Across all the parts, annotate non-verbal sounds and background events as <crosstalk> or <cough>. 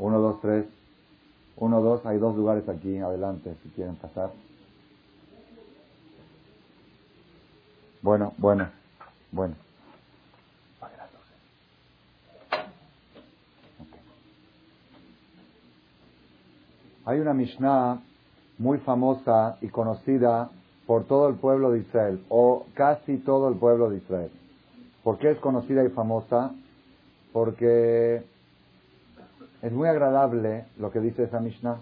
Uno, dos, tres. Uno, dos. Hay dos lugares aquí adelante si quieren pasar. Bueno, bueno, bueno. Hay una Mishnah muy famosa y conocida por todo el pueblo de Israel, o casi todo el pueblo de Israel. ¿Por qué es conocida y famosa? Porque es muy agradable lo que dice esa Mishnah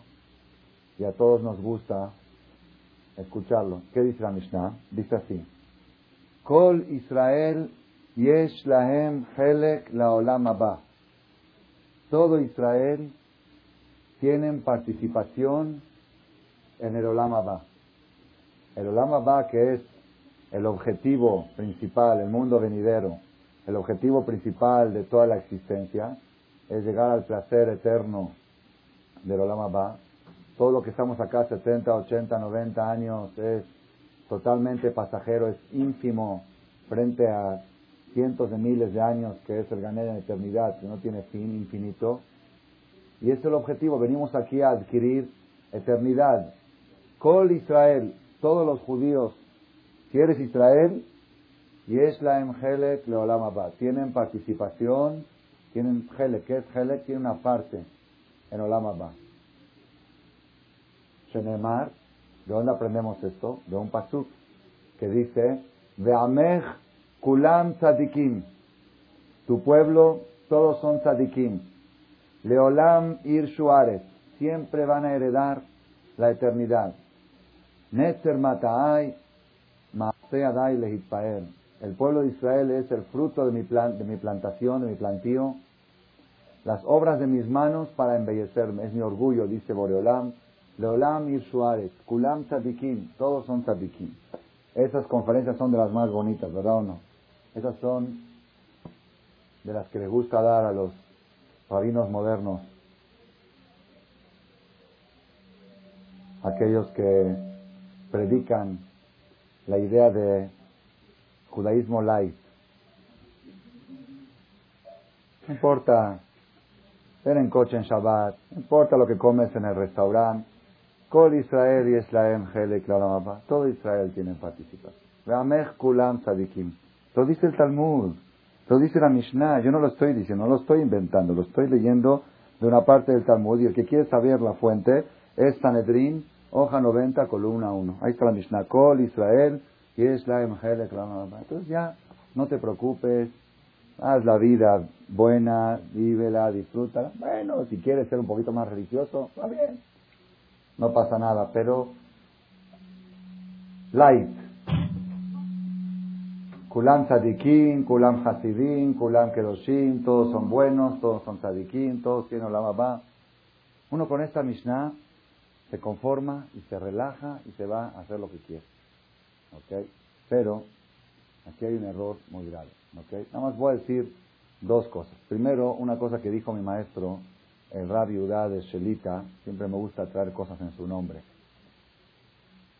y a todos nos gusta escucharlo. ¿Qué dice la Mishnah? Dice así. Kol Israel yesh lahem helek laolam Todo Israel tienen participación en el Olam Abba. El Olam Abba, que es el objetivo principal, el mundo venidero, el objetivo principal de toda la existencia, es llegar al placer eterno del Olam Abba. Todo lo que estamos acá, 70, 80, 90 años, es totalmente pasajero, es ínfimo frente a cientos de miles de años que es el ganar en eternidad, que no tiene fin infinito. Y ese es el objetivo, venimos aquí a adquirir eternidad. Col Israel, todos los judíos, si eres Israel, y es la Leolam tienen participación, tienen Helek, ¿qué es Helek? Tiene una parte en Olam Abba. Shenemar, ¿de dónde aprendemos esto? De un pasuk que dice, Ve'amech kulam tzadikim, tu pueblo, todos son tzadikim. Leolam ir shuaret, siempre van a heredar la eternidad. Netzer mataay, adai lehitpael. El pueblo de Israel es el fruto de mi, plan, de mi plantación, de mi plantío. Las obras de mis manos para embellecerme. Es mi orgullo, dice Boreolam. Leolam ir shuaret, kulam tzadikim, todos son tzadikim. Esas conferencias son de las más bonitas, ¿verdad o no? Esas son de las que le gusta dar a los rabinos modernos, aquellos que predican la idea de judaísmo light. No importa ver en coche en Shabbat, no importa lo que comes en el restaurante, Kol Israel y Eslaem todo Israel tiene participación. Kulam sadikim. Lo dice el Talmud. Lo dice la Mishnah, yo no lo estoy diciendo, no lo estoy inventando, lo estoy leyendo de una parte del Talmud y el que quiere saber la fuente es Sanedrín, hoja 90, columna 1. Ahí está la Mishnah, Kol, Israel, Entonces ya no te preocupes, haz la vida buena, vívela, disfrútala. Bueno, si quieres ser un poquito más religioso, va bien, no pasa nada, pero light, Kulam tzadikim, kulam hasidim, kulam kedoshim, todos son buenos, todos son tzadikim, todos tienen la mamá. Uno con esta Mishnah se conforma y se relaja y se va a hacer lo que quiere. ¿Ok? Pero aquí hay un error muy grave. ¿Ok? Nada más voy a decir dos cosas. Primero, una cosa que dijo mi maestro, el Rabbi Udá de Shelita, siempre me gusta traer cosas en su nombre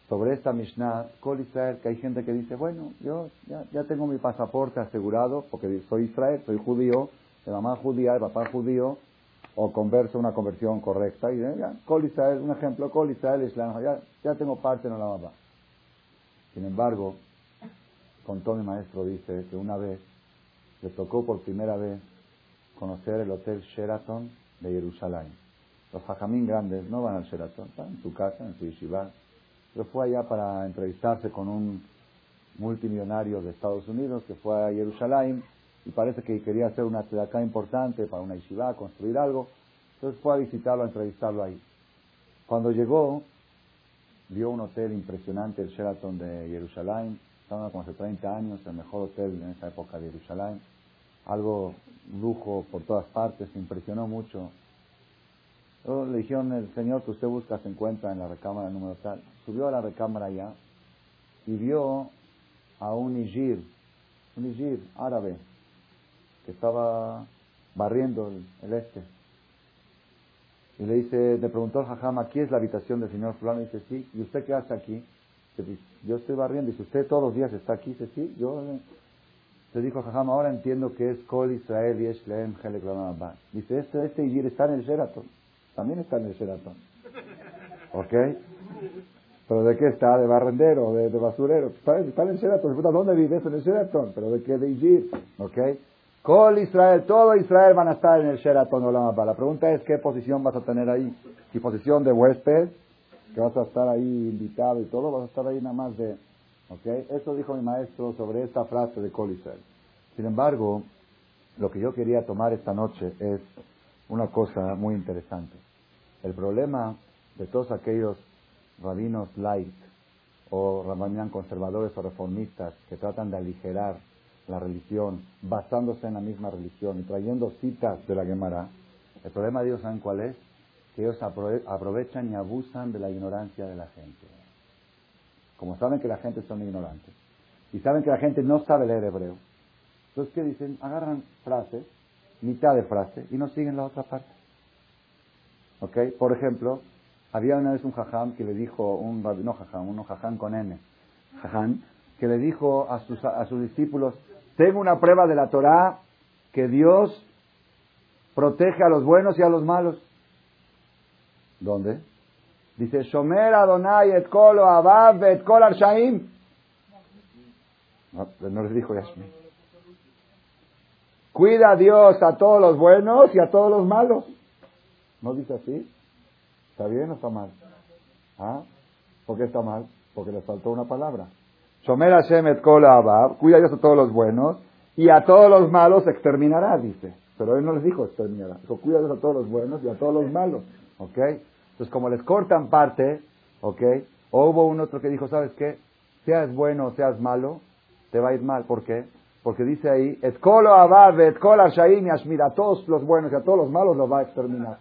sobre esta Mishnah, Kol Israel, que hay gente que dice, bueno, yo ya, tengo mi pasaporte asegurado, porque soy Israel, soy judío, de mamá judía, de papá judío, o converso una conversión correcta, y ya, Kol Israel, un ejemplo, Kol Israel, Islam, ya, ya tengo parte en la mamá. Sin embargo, contó mi maestro, dice, que una vez le tocó por primera vez conocer el Hotel Sheraton de Jerusalén. Los hajamín grandes no van al Sheraton, están en su casa, en su yeshiva, pero fue allá para entrevistarse con un multimillonario de Estados Unidos que fue a Jerusalén y parece que quería hacer una acá importante para una yeshiva, construir algo. Entonces fue a visitarlo, a entrevistarlo ahí. Cuando llegó, vio un hotel impresionante, el Sheraton de Jerusalén. Estaba como hace 30 años, el mejor hotel en esa época de Jerusalén. Algo lujo por todas partes, impresionó mucho le dijeron, el señor que usted busca se encuentra en la recámara número tal. Subió a la recámara allá y vio a un Ijir, un Ijir árabe, que estaba barriendo el, este. Y le dice, le preguntó al jajam, ¿aquí es la habitación del señor fulano? Y dice, sí. ¿Y usted qué hace aquí? Dice, yo estoy barriendo. Dice, ¿usted todos los días está aquí? Dice, sí. Yo, Se dijo, jajam, ahora entiendo que es Kol Israel y es Leem Helek Dice, este, este Igir está en el Sheraton. También está en el Sheraton. ¿Ok? ¿Pero de qué está? ¿De barrendero? ¿De, de basurero? Está, en el Sheraton. ¿Dónde vives? En el Sheraton. ¿Pero de qué? De Igir. ¿Ok? Kol Israel, todo Israel van a estar en el Sheraton Olam La pregunta es, ¿qué posición vas a tener ahí? Si posición de huésped, que vas a estar ahí invitado y todo, vas a estar ahí nada más de ¿Okay? Eso dijo mi maestro sobre esta frase de Colisel. Sin embargo, lo que yo quería tomar esta noche es una cosa muy interesante. El problema de todos aquellos rabinos light o rabinan conservadores o reformistas que tratan de aligerar la religión basándose en la misma religión y trayendo citas de la Gemara, el problema de ellos, ¿saben cuál es? Que ellos aprovechan y abusan de la ignorancia de la gente como saben que la gente son ignorantes y saben que la gente no sabe leer hebreo, entonces ¿qué dicen? Agarran frases, mitad de frase, y no siguen la otra parte. ¿Ok? Por ejemplo, había una vez un jajam que le dijo, un no jajam, uno jajam con N, jajam, que le dijo a sus, a sus discípulos, tengo una prueba de la Torah que Dios protege a los buenos y a los malos. ¿Dónde? Dice, Shomer Adonai et kol Abab et kol Arshaim. No, les dijo Yashmi. Cuida Dios a todos los buenos y a todos los malos. ¿No dice así? ¿Está bien o está mal? ¿Ah? ¿Por qué está mal? Porque le faltó una palabra. Shomer Hashem et kol Abab. Cuida Dios a todos los buenos y a todos los malos exterminará, dice. Pero él no les dijo exterminará. Dijo, cuida Dios a todos los buenos y a todos los malos. ¿Ok? Entonces, como les cortan parte, ¿ok? O hubo un otro que dijo, ¿sabes qué? Seas bueno o seas malo, te va a ir mal. ¿Por qué? Porque dice ahí, Etkolo Abab, Etkol Ashaim y a todos los buenos y a todos los malos los va a exterminar.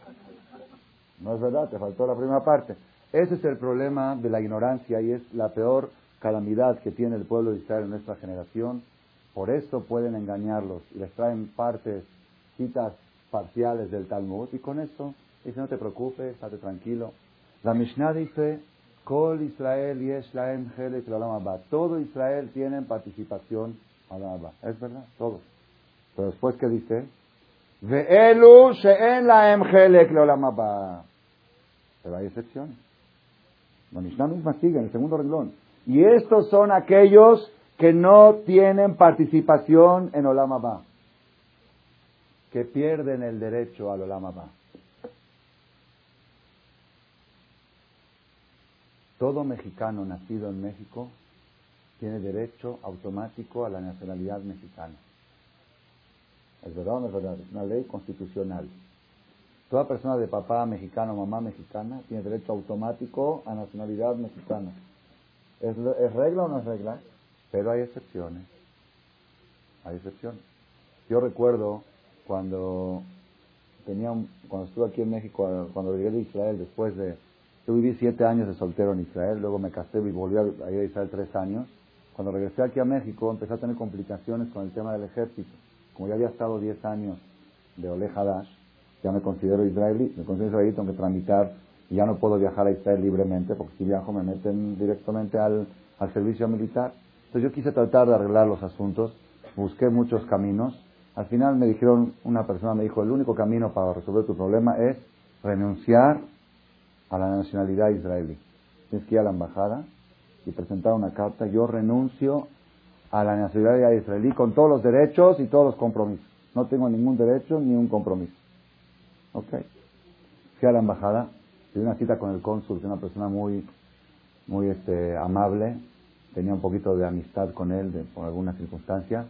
No es verdad, te faltó la primera parte. Ese es el problema de la ignorancia y es la peor calamidad que tiene el pueblo de Israel en nuestra generación. Por eso pueden engañarlos y les traen partes, citas parciales del Talmud y con eso Dice, no te preocupes, estate tranquilo. La Mishnah dice, Kol Israel yesh laem Todo Israel tiene participación Es verdad, todos. Pero después, ¿qué dice? Ve'elu she'en laem helek Pero hay excepciones. La Mishnah misma sigue en el segundo renglón. Y estos son aquellos que no tienen participación en Olam que pierden el derecho al Olam Todo mexicano nacido en México tiene derecho automático a la nacionalidad mexicana. ¿Es verdad o no es verdad? Es una ley constitucional. Toda persona de papá mexicano o mamá mexicana tiene derecho automático a nacionalidad mexicana. ¿Es, regla o no es regla? Pero hay excepciones. Hay excepciones. Yo recuerdo cuando tenía cuando estuve aquí en México, cuando llegué de Israel después de yo viví siete años de soltero en Israel, luego me casé y volví a ir a Israel tres años. Cuando regresé aquí a México empecé a tener complicaciones con el tema del ejército. Como ya había estado diez años de Ole Hadash, ya me considero israelí, me considero israelí, tengo que tramitar y ya no puedo viajar a Israel libremente porque si viajo me meten directamente al, al servicio militar. Entonces yo quise tratar de arreglar los asuntos, busqué muchos caminos. Al final me dijeron, una persona me dijo, el único camino para resolver tu problema es renunciar a la nacionalidad israelí. Tienes que ir a la embajada y presentar una carta. Yo renuncio a la nacionalidad israelí con todos los derechos y todos los compromisos. No tengo ningún derecho ni un compromiso. Ok. Fui a la embajada, tuve una cita con el cónsul, que una persona muy, muy este, amable. Tenía un poquito de amistad con él por alguna circunstancia.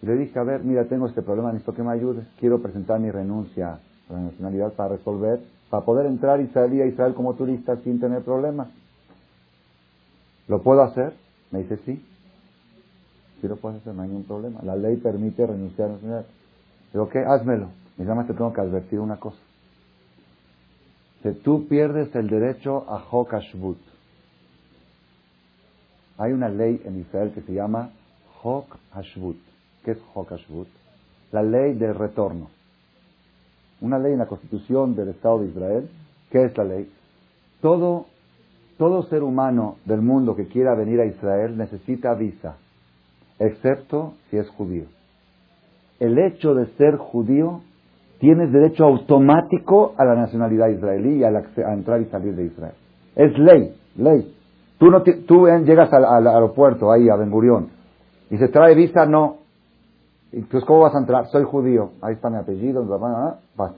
Y le dije, a ver, mira, tengo este problema, necesito que me ayudes. Quiero presentar mi renuncia a la nacionalidad para resolver para poder entrar israelí a Israel como turista sin tener problemas. ¿Lo puedo hacer? Me dice sí. Sí lo puedes hacer, no hay ningún problema. La ley permite renunciar a la nacionalidad. Digo, ¿qué? Házmelo. Me llama, te tengo que advertir una cosa. Si tú pierdes el derecho a Hokashvut, hay una ley en Israel que se llama Hok Hashvut. ¿Qué es Hok La ley del retorno una ley en la constitución del Estado de Israel. ¿Qué es la ley? Todo, todo ser humano del mundo que quiera venir a Israel necesita visa, excepto si es judío. el hecho de ser judío, tienes derecho automático a la nacionalidad israelí y a, entrar y salir de Israel. Es ley, ley. Tú, no tú llegas al, aeropuerto, ahí, a Ben Gurión, y se trae visa, no. Entonces, ¿cómo vas a entrar? Soy judío. Ahí está mi apellido, vas.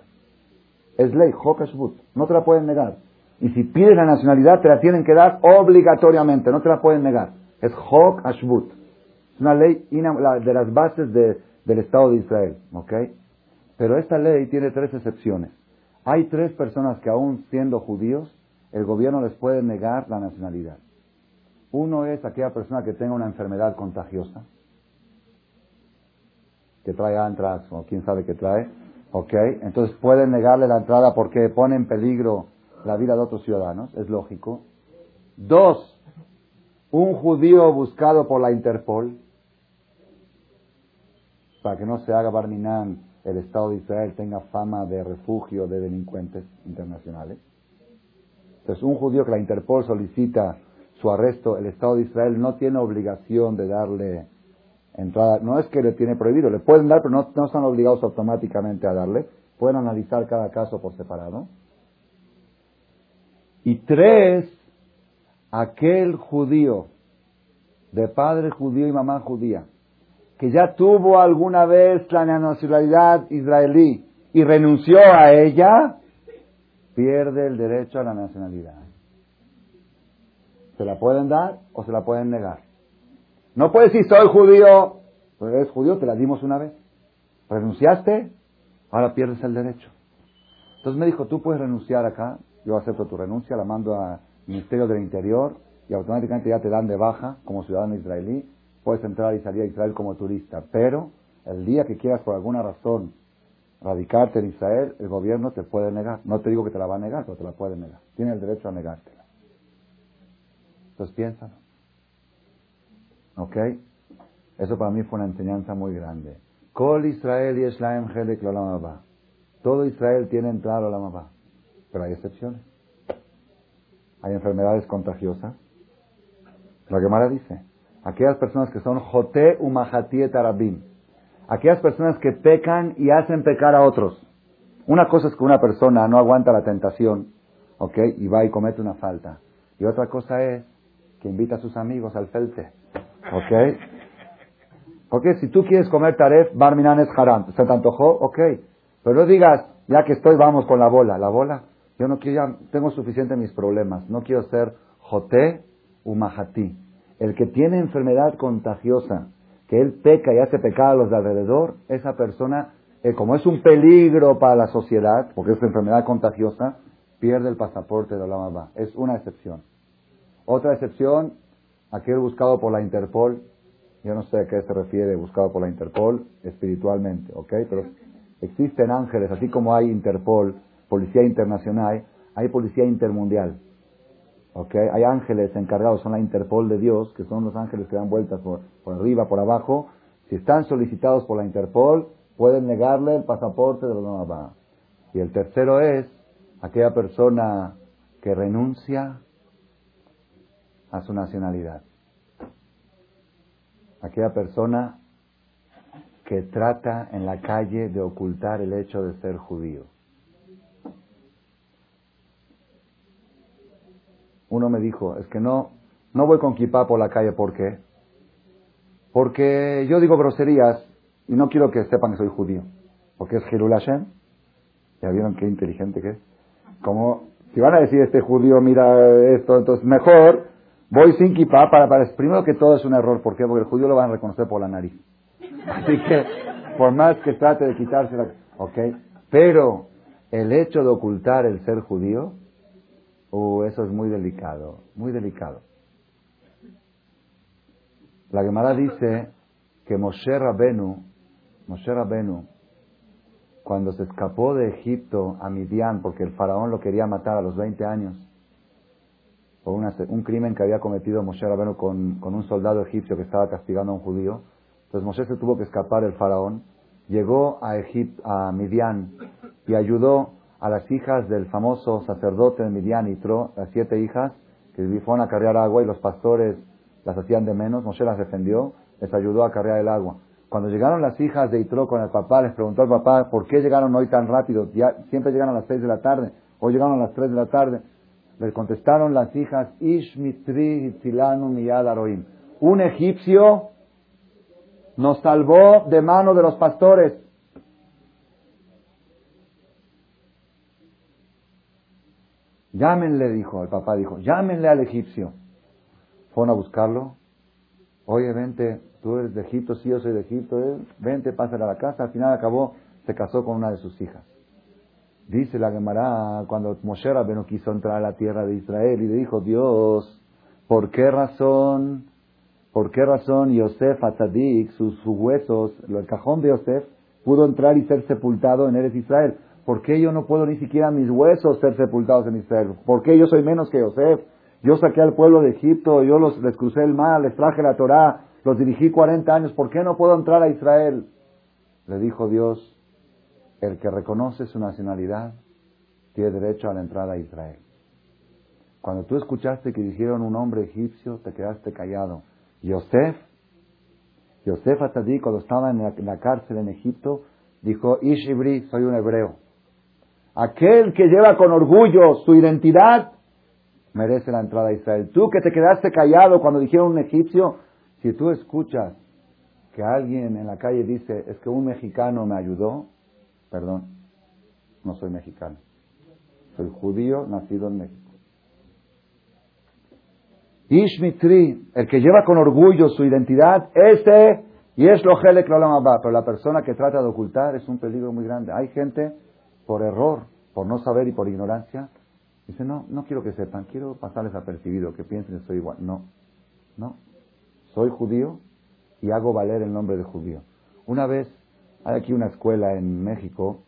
Es ley, Hokashbut. No te la pueden negar. Y si pides la nacionalidad, te la tienen que dar obligatoriamente. No te la pueden negar. Es Hok Ashbut. Es una ley de las bases del Estado de Israel. ¿Ok? Pero esta ley tiene tres excepciones. Hay tres personas que aún siendo judíos, el gobierno les puede negar la nacionalidad. Uno es aquella persona que tenga una enfermedad contagiosa, que trae antras o quién sabe qué trae, ¿ok? Entonces pueden negarle la entrada porque pone en peligro la vida de otros ciudadanos, es lógico. Dos, un judío buscado por la Interpol, para que no se haga Barminan, el Estado de Israel tenga fama de refugio de delincuentes internacionales. Entonces, un judío que la Interpol solicita su arresto, el Estado de Israel no tiene obligación de darle entrada. No es que le tiene prohibido, le pueden dar, pero no, no están obligados automáticamente a darle. Pueden analizar cada caso por separado. Y tres, aquel judío, de padre judío y mamá judía, que ya tuvo alguna vez la nacionalidad israelí y renunció a ella, pierde el derecho a la nacionalidad. Se la pueden dar o se la pueden negar. No puedes decir soy judío, pues eres judío, te la dimos una vez. Renunciaste, ahora pierdes el derecho. Entonces me dijo, tú puedes renunciar acá, yo acepto tu renuncia, la mando al Ministerio del Interior y automáticamente ya te dan de baja como ciudadano israelí, puedes entrar y salir a Israel como turista, pero el día que quieras por alguna razón radicarte en Israel, el gobierno te puede negar. No te digo que te la va a negar, pero te la puede negar. Tiene el derecho a negártela. Entonces piénsalo. ¿Ok? Eso para mí fue una enseñanza muy grande. Israel y Eslaem Todo Israel tiene entrada a la. Pero hay excepciones. Hay enfermedades contagiosas. La Gemara dice, aquellas personas que son Jote Umahati Arabim, aquellas personas que pecan y hacen pecar a otros. Una cosa es que una persona no aguanta la tentación, ¿ok? Y va y comete una falta. Y otra cosa es que invita a sus amigos al felte, ¿ok? Porque si tú quieres comer taref, barminan es haram. ¿Se te antojó? Ok. Pero no digas, ya que estoy, vamos con la bola. La bola, yo no quiero, ya tengo suficiente mis problemas. No quiero ser joté u majatí. El que tiene enfermedad contagiosa, que él peca y hace pecar a los de alrededor, esa persona, eh, como es un peligro para la sociedad, porque es una enfermedad contagiosa, pierde el pasaporte de la mamá. Es una excepción. Otra excepción, aquel buscado por la Interpol, yo no sé a qué se refiere buscado por la Interpol espiritualmente, ¿ok? Pero existen ángeles, así como hay Interpol, policía internacional, hay policía intermundial. ¿Ok? Hay ángeles encargados, son la Interpol de Dios, que son los ángeles que dan vueltas por, arriba, por abajo. Si están solicitados por la Interpol, pueden negarle el pasaporte de los demás. Y el tercero es aquella persona que renuncia a su nacionalidad. Aquella persona que trata en la calle de ocultar el hecho de ser judío. Uno me dijo, es que no, no voy con kippah por la calle, ¿por qué? Porque yo digo groserías y no quiero que sepan que soy judío. Porque es Hirul Hashem. ¿Ya vieron qué inteligente que es? Como, si van a decir este judío, mira esto, entonces mejor voy sin kippah para, para, primero que todo es un error. ¿Por qué? Porque el judío lo van a reconocer por la nariz. Así que, por más que trate de quitarse la, ok. Pero, el hecho de ocultar el ser judío, Uh, eso es muy delicado, muy delicado. La Gemara dice que Moshe Rabenu, Moshe Rabenu, cuando se escapó de Egipto a Midian, porque el faraón lo quería matar a los 20 años, por un crimen que había cometido Moshe Rabenu con, con, un soldado egipcio que estaba castigando a un judío. Entonces Moshe se tuvo que escapar del faraón, llegó a Egipto, a Midian, y ayudó a las hijas del famoso sacerdote Midian Itro, las siete hijas, que fueron a cargar agua y los pastores las hacían de menos, Moshe las defendió, les ayudó a cargar el agua. Cuando llegaron las hijas de Itro con el papá, les preguntó al papá, ¿por qué llegaron hoy tan rápido? Siempre llegan a las seis de la tarde, hoy llegaron a las tres de la tarde. Les contestaron las hijas, Ishmitri Miyad Aroim. Un egipcio nos salvó de mano de los pastores. Llámenle, dijo, el papá dijo, llámenle al egipcio. Fueron a buscarlo. Oye, vente, tú eres de Egipto, sí, yo soy de Egipto, eh, vente, pásale a la casa. Al final acabó, se casó con una de sus hijas. Dice la Gemara, cuando Moshe Rabbeinu quiso entrar a la tierra de Israel y le dijo, Dios, ¿por qué razón, por qué razón Yosef Atzadik, sus, sus huesos, el cajón de Yosef, pudo entrar y ser sepultado en Eres Israel? ¿Por qué yo no puedo ni siquiera mis huesos ser sepultados en Israel? ¿Por qué yo soy menos que Yosef? Yo saqué al pueblo de Egipto, yo los, les crucé el mar, les traje la Torá, los dirigí 40 años, ¿por qué no puedo entrar a Israel? Le dijo Dios, el que reconoce su nacionalidad tiene derecho a la entrada a Israel. Cuando tú escuchaste que dijeron un hombre egipcio, te quedaste callado. Yosef, Yosef Atadí, cuando estaba en la, cárcel en Egipto, dijo, Ish Ibri, soy un hebreo. Aquel que lleva con orgullo su identidad merece la entrada a Israel. Tú que te quedaste callado cuando dijeron un egipcio, si tú escuchas que alguien en la calle dice, es que un mexicano me ayudó, perdón, no soy mexicano. Soy judío nacido en México. Ishmitri, el que lleva con orgullo su identidad, ese, y es lo que va, pero la persona que trata de ocultar es un peligro muy grande. Hay gente, por error, por no saber y por ignorancia, dice, no, no quiero que sepan, quiero pasarles apercibido, que piensen que soy igual. No, no, soy judío y hago valer el nombre de judío. Una vez, hay aquí una escuela en México,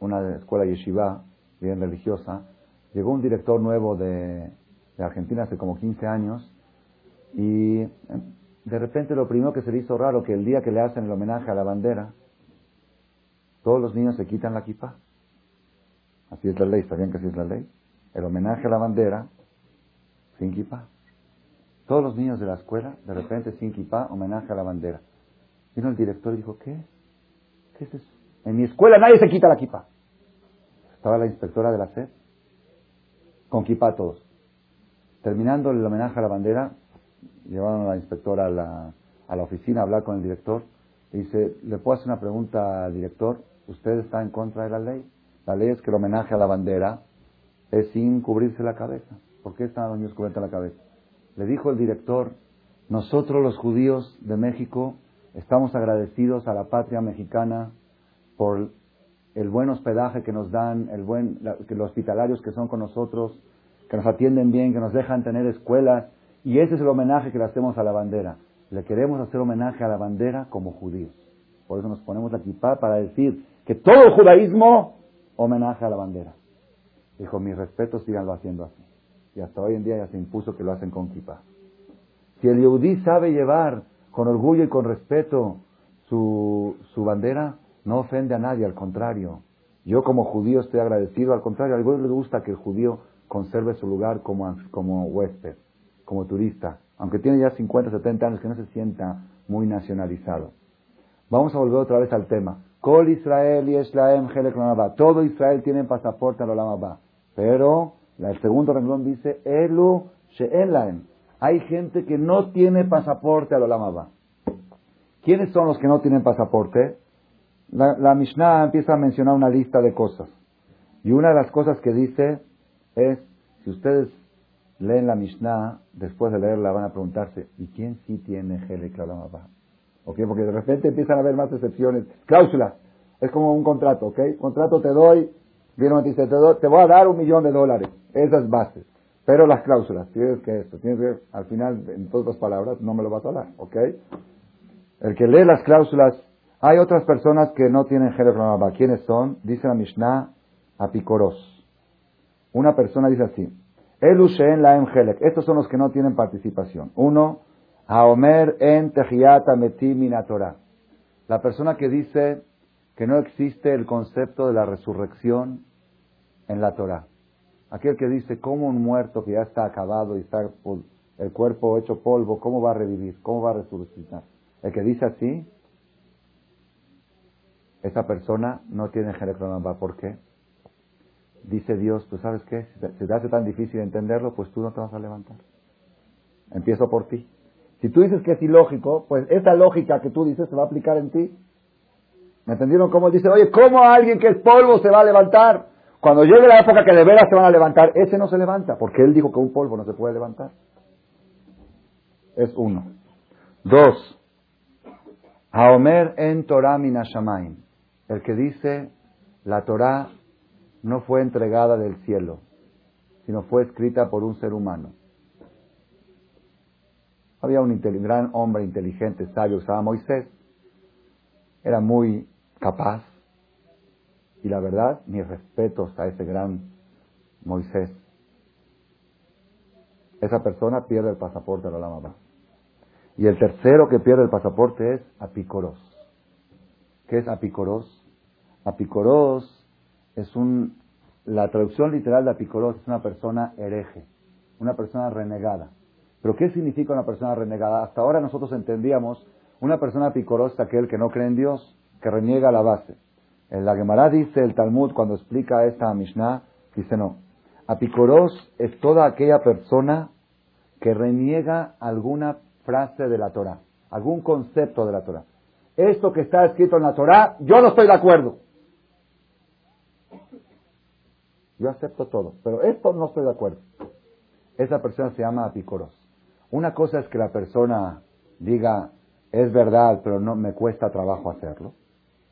una escuela yeshiva, bien religiosa, llegó un director nuevo de, Argentina hace como 15 años y eh, de repente lo primero que se le hizo raro que el día que le hacen el homenaje a la bandera, todos los niños se quitan la kippah. Así es la ley, ¿sabían que así es la ley? El homenaje a la bandera sin kippah. Todos los niños de la escuela, de repente sin kippah, homenaje a la bandera. Vino el director y dijo, ¿qué? ¿Qué es eso? En mi escuela nadie se quita la kippah. Estaba la inspectora de la SED con kippah todos. Terminando el homenaje a la bandera, llevaron a la inspectora a la, a la oficina a hablar con el director. Y dice, ¿le puedo hacer una pregunta al director? ¿Usted está en contra de la ley? La ley es que el homenaje a la bandera es sin cubrirse la cabeza. ¿Por qué están los niños cubiertos la cabeza? Le dijo el director, nosotros los judíos de México estamos agradecidos a la patria mexicana por el buen hospedaje que nos dan, el buen, los hospitalarios que son con nosotros, que nos atienden bien, que nos dejan tener escuelas, y ese es el homenaje que le hacemos a la bandera. Le queremos hacer homenaje a la bandera como judíos. Por eso nos ponemos la kippah para decir que todo el judaísmo homenaje a la bandera. Dijo, mis respetos, síganlo haciendo así. Y hasta hoy en día ya se impuso que lo hacen con kippah. Si el yehudí sabe llevar con orgullo y con respeto su, su bandera, no ofende a nadie, al contrario. Yo como judío estoy agradecido, al contrario, a algunos le gusta que el judío conserve su lugar como, como huésped, como turista, aunque tiene ya 50, 70 años, que no se sienta muy nacionalizado. Vamos a volver otra vez al tema. Kol Israel y Eslaem Todo Israel tiene pasaporte al Olam Pero el segundo renglón dice Elu She'en Hay gente que no tiene pasaporte al Olam ¿Quiénes son los que no tienen pasaporte? La, Mishnah empieza a mencionar una lista de cosas. Y una de las cosas que dice es, si ustedes leen la Mishnah, después de leerla van a preguntarse, ¿y quién sí tiene Helek ¿Ok? Porque de repente empiezan a haber más excepciones. Cláusulas. Es como un contrato, ¿ok? Contrato te doy, viene dice, te, te voy a dar un millón de dólares. Esas bases. Pero las cláusulas, tienes que esto, tienes que, al final, en todas las palabras, no me lo vas a dar, ¿ok? El que lee las cláusulas hay otras personas que no tienen Jerez ¿Quiénes son? Dice la Mishnah, apicoros. Una persona dice así, Elu la. Estos son los que no tienen participación. Uno, Haomer en Tehiyata Minatora. La persona que dice que no existe el concepto de la resurrección en la Torah. Aquel que dice cómo un muerto que ya está acabado y está el cuerpo hecho polvo, cómo va a revivir, cómo va a resucitar. El que dice así, esa persona no tiene Jerecronamba. ¿Por qué? Dice Dios, ¿tú sabes qué? Si te hace tan difícil entenderlo, pues tú no te vas a levantar. Empiezo por ti. Si tú dices que es ilógico, pues esa lógica que tú dices se va a aplicar en ti. ¿Me entendieron cómo dice? Oye, ¿cómo alguien que es polvo se va a levantar? Cuando llegue la época que de veras se van a levantar, ese no se levanta, porque él dijo que un polvo no se puede levantar. Es uno. Dos. Aomer en Torah. El que dice, la Torah no fue entregada del cielo, sino fue escrita por un ser humano. Había un gran hombre inteligente, sabio, llamaba Moisés. Era muy capaz. Y la verdad, mis respetos a ese gran Moisés. Esa persona pierde el pasaporte a la Lama Y el tercero que pierde el pasaporte es Apicoros. ¿Qué es Apicoros? Apicoros es un... La traducción literal de Apicoros es una persona hereje, una persona renegada. Pero ¿qué significa una persona renegada? Hasta ahora nosotros entendíamos una persona picorosa aquel que no cree en Dios, que reniega la base. En la Gemara dice el Talmud cuando explica esta Mishnah, dice no. Apicoros es toda aquella persona que reniega alguna frase de la Torah, algún concepto de la Torah. Esto que está escrito en la Torah, yo no estoy de acuerdo. Yo acepto todo, pero esto no estoy de acuerdo. Esa persona se llama apicoros. Una cosa es que la persona diga, es verdad, pero no me cuesta trabajo hacerlo.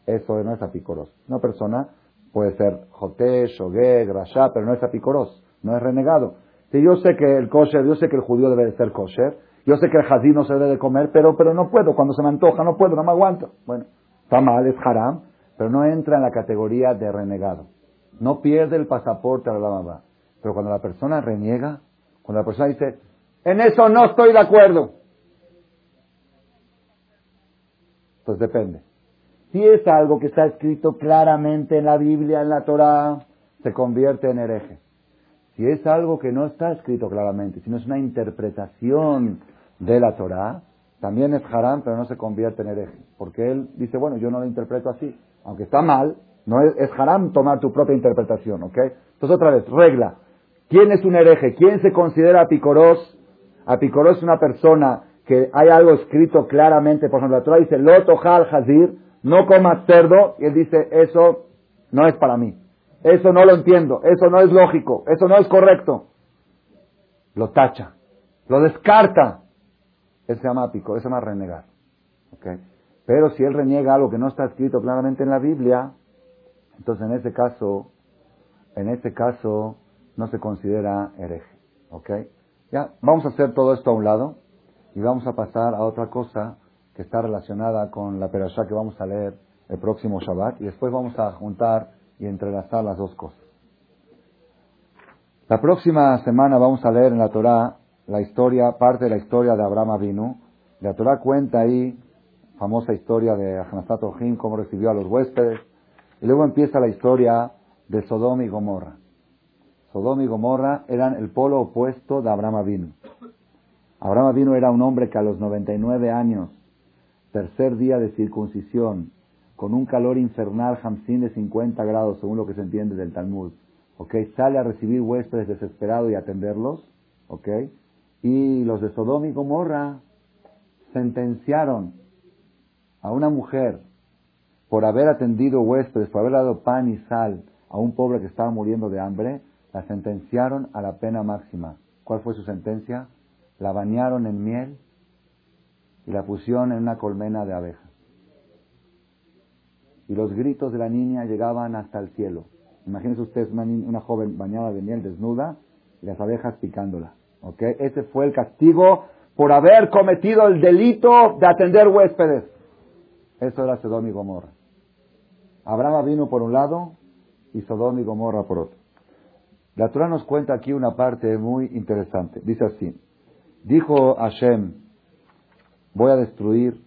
Eso no es apicoros. Una persona puede ser joté, shogué, grashá, pero no es apicoros, no es renegado. Si yo sé que el kosher, yo sé que el judío debe de ser kosher, yo sé que el jazí no se debe de comer, pero, pero no puedo, cuando se me antoja no puedo, no me aguanto. Bueno, está mal, es haram, pero no entra en la categoría de renegado. No pierde el pasaporte a la lama. Pero cuando la persona reniega, cuando la persona dice, en eso no estoy de acuerdo. Pues depende. Si es algo que está escrito claramente en la Biblia, en la Torah, se convierte en hereje. Si es algo que no está escrito claramente, sino es una interpretación de la Torah, también es haram, pero no se convierte en hereje. Porque él dice, bueno, yo no lo interpreto así. Aunque está mal, no es, es haram tomar tu propia interpretación, ¿ok? Entonces otra vez, regla. ¿Quién es un hereje? ¿Quién se considera picoros? Apicoró es una persona que hay algo escrito claramente, por ejemplo, la Torah dice, Loto Hal Hazir, no comas cerdo, y él dice, eso no es para mí. Eso no lo entiendo, eso no es lógico, eso no es correcto. Lo tacha, lo descarta. Él se llama apico, eso se llama renegar. ¿Okay? Pero si él reniega algo que no está escrito claramente en la Biblia, entonces en ese caso, en ese caso no se considera hereje. ¿Okay? Ya, vamos a hacer todo esto a un lado y vamos a pasar a otra cosa que está relacionada con la perashá que vamos a leer el próximo Shabbat y después vamos a juntar y entrelazar las dos cosas. La próxima semana vamos a leer en la Torá la historia, parte de la historia de Abraham Avinu. La Torá cuenta ahí, famosa historia de Ahnasat Ojim, cómo recibió a los huéspedes. Y luego empieza la historia de Sodom y Gomorra. Sodom y Gomorra eran el polo opuesto de Abraham Avinu. Abraham Avinu era un hombre que a los 99 años, tercer día de circuncisión, con un calor infernal, hamsin de 50 grados, según lo que se entiende del Talmud, ¿okay? sale a recibir huéspedes desesperados y atenderlos, ¿okay? y los de Sodom y Gomorra sentenciaron a una mujer por haber atendido huéspedes, por haber dado pan y sal a un pobre que estaba muriendo de hambre, la sentenciaron a la pena máxima. ¿Cuál fue su sentencia? La bañaron en miel y la pusieron en una colmena de abejas. Y los gritos de la niña llegaban hasta el cielo. Imagínense ustedes una, una joven bañada de miel desnuda y las abejas picándola. ¿Okay? Ese fue el castigo por haber cometido el delito de atender huéspedes. Eso era Sodom y Gomorra. Abraham vino por un lado y Sodom y Gomorra por otro. La Torah nos cuenta aquí una parte muy interesante. Dice así, dijo Hashem, voy a destruir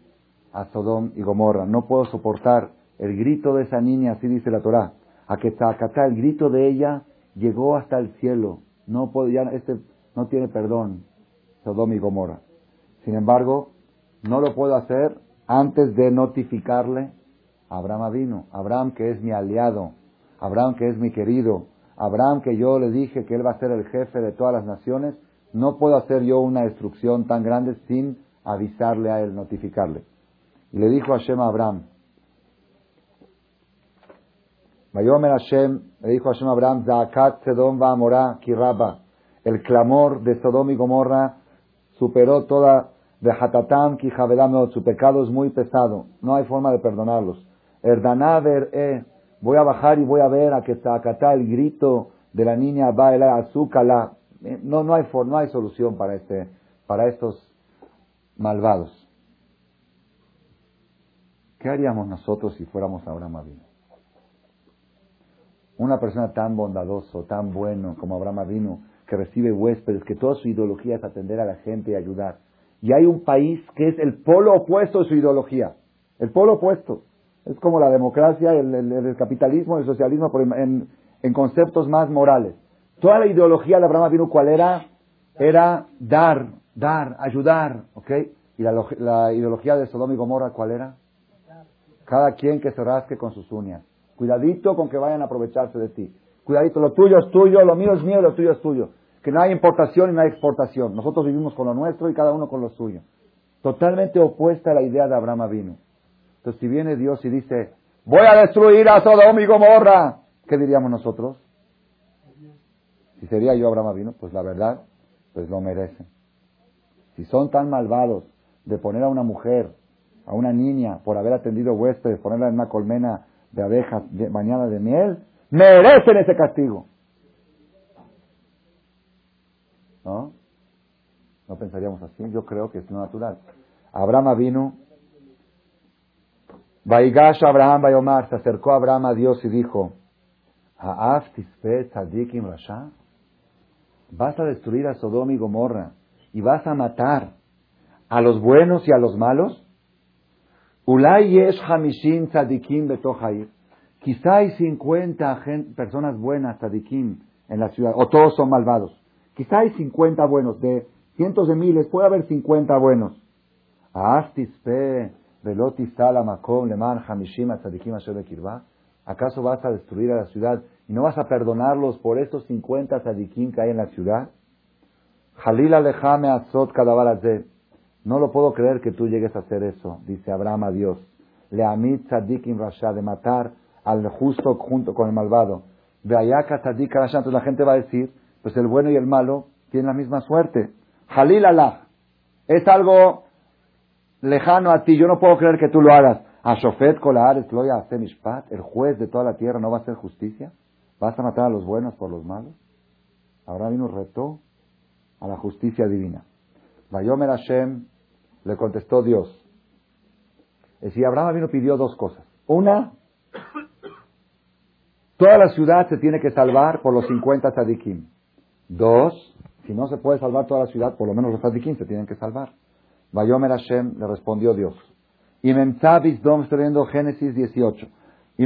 a Sodom y Gomorra, no puedo soportar el grito de esa niña, así dice la Torah, a que acá el grito de ella llegó hasta el cielo, no este no tiene perdón, Sodom y Gomorra. Sin embargo, no lo puedo hacer antes de notificarle Abraham vino. Abraham que es mi aliado. Abraham que es mi querido. Abraham que yo le dije que él va a ser el jefe de todas las naciones. No puedo hacer yo una destrucción tan grande sin avisarle a él, notificarle. Y le dijo Hashem a Abraham, Vayomer Hashem, le dijo Hashem a Abraham, Zaakat Sedom va Amorá Kiraba. El clamor de Sodom y Gomorra superó toda de Hatatam Kijabelamot. Su pecado es muy pesado. No hay forma de perdonarlos. Erdanaver eh. Voy a bajar y voy a ver a que Zaakatá, el grito de la niña va el azúcar. No, no hay, no hay solución para este, para estos malvados. ¿Qué haríamos nosotros si fuéramos Abraham Avino? Una persona tan bondadoso, tan bueno como Abraham Avino, que recibe huéspedes, que toda su ideología es atender a la gente y ayudar. Y hay un país que es el polo opuesto de su ideología. El polo opuesto. Es como la democracia, el, capitalismo, el socialismo, en, conceptos más morales. Toda la ideología de Abraham Avino, ¿cuál era? Era dar, dar, ayudar, ¿ok? Y la, ideología de Sodoma y Gomorra, ¿cuál era? Cada quien que se rasque con sus uñas. Cuidadito con que vayan a aprovecharse de ti. Cuidadito, lo tuyo es tuyo, lo mío es mío, lo tuyo es tuyo. Que no hay importación y no hay exportación. Nosotros vivimos con lo nuestro y cada uno con lo suyo. Totalmente opuesta a la idea de Abraham Avino. Si viene Dios y dice, voy a destruir a Sodoma y Gomorra, ¿qué diríamos nosotros? Si sería yo Abraham Avino, pues la verdad, pues lo merecen. Si son tan malvados de poner a una mujer, a una niña, por haber atendido huéspedes, ponerla en una colmena de abejas bañada de miel, merecen ese castigo. ¿No? No pensaríamos así. Yo creo que es lo natural. Abraham vino. Vaigash Abraham Bayomar se acercó a Abraham a Dios y dijo: Vas a destruir a Sodoma y Gomorra y vas a matar a los buenos y a los malos? Ulay yesh hamishin tzadikim betohair. Quizá hay 50 personas buenas, tzadikim, en la ciudad, o todos son malvados. Quizá hay 50 buenos, de cientos de miles, puede haber 50 buenos. tzadikim ¿Acaso vas a destruir a la ciudad y no vas a perdonarlos por estos 50 tzadikim que hay en la ciudad? Jalil alejame azot kadabarazé. No lo puedo creer que tú llegues a hacer eso, dice Abraham a Dios. Leamit tzadikim rasha, de matar al justo junto con el malvado. De ayaka tzadik rasha, entonces la gente va a decir, pues el bueno y el malo tienen la misma suerte. Jalil Allah. Es algo lejano a ti, yo no puedo creer que tú lo hagas. A Shofet Kolaharet Loya Mishpat, el juez de toda la tierra, no va a hacer justicia. ¿Vas a matar a los buenos por los malos? Ahora vino retó a la justicia divina. Vayomer Hashem, le contestó Dios. Es decir, Abraham vino pidió dos cosas. Una, toda la ciudad se tiene que salvar por los 50 tzadikim. Dos, si no se puede salvar toda la ciudad, por lo menos los tzadikim se tienen que salvar. Vayomer Hashem, le respondió Dios. Y Dom, estoy viendo Génesis 18. Y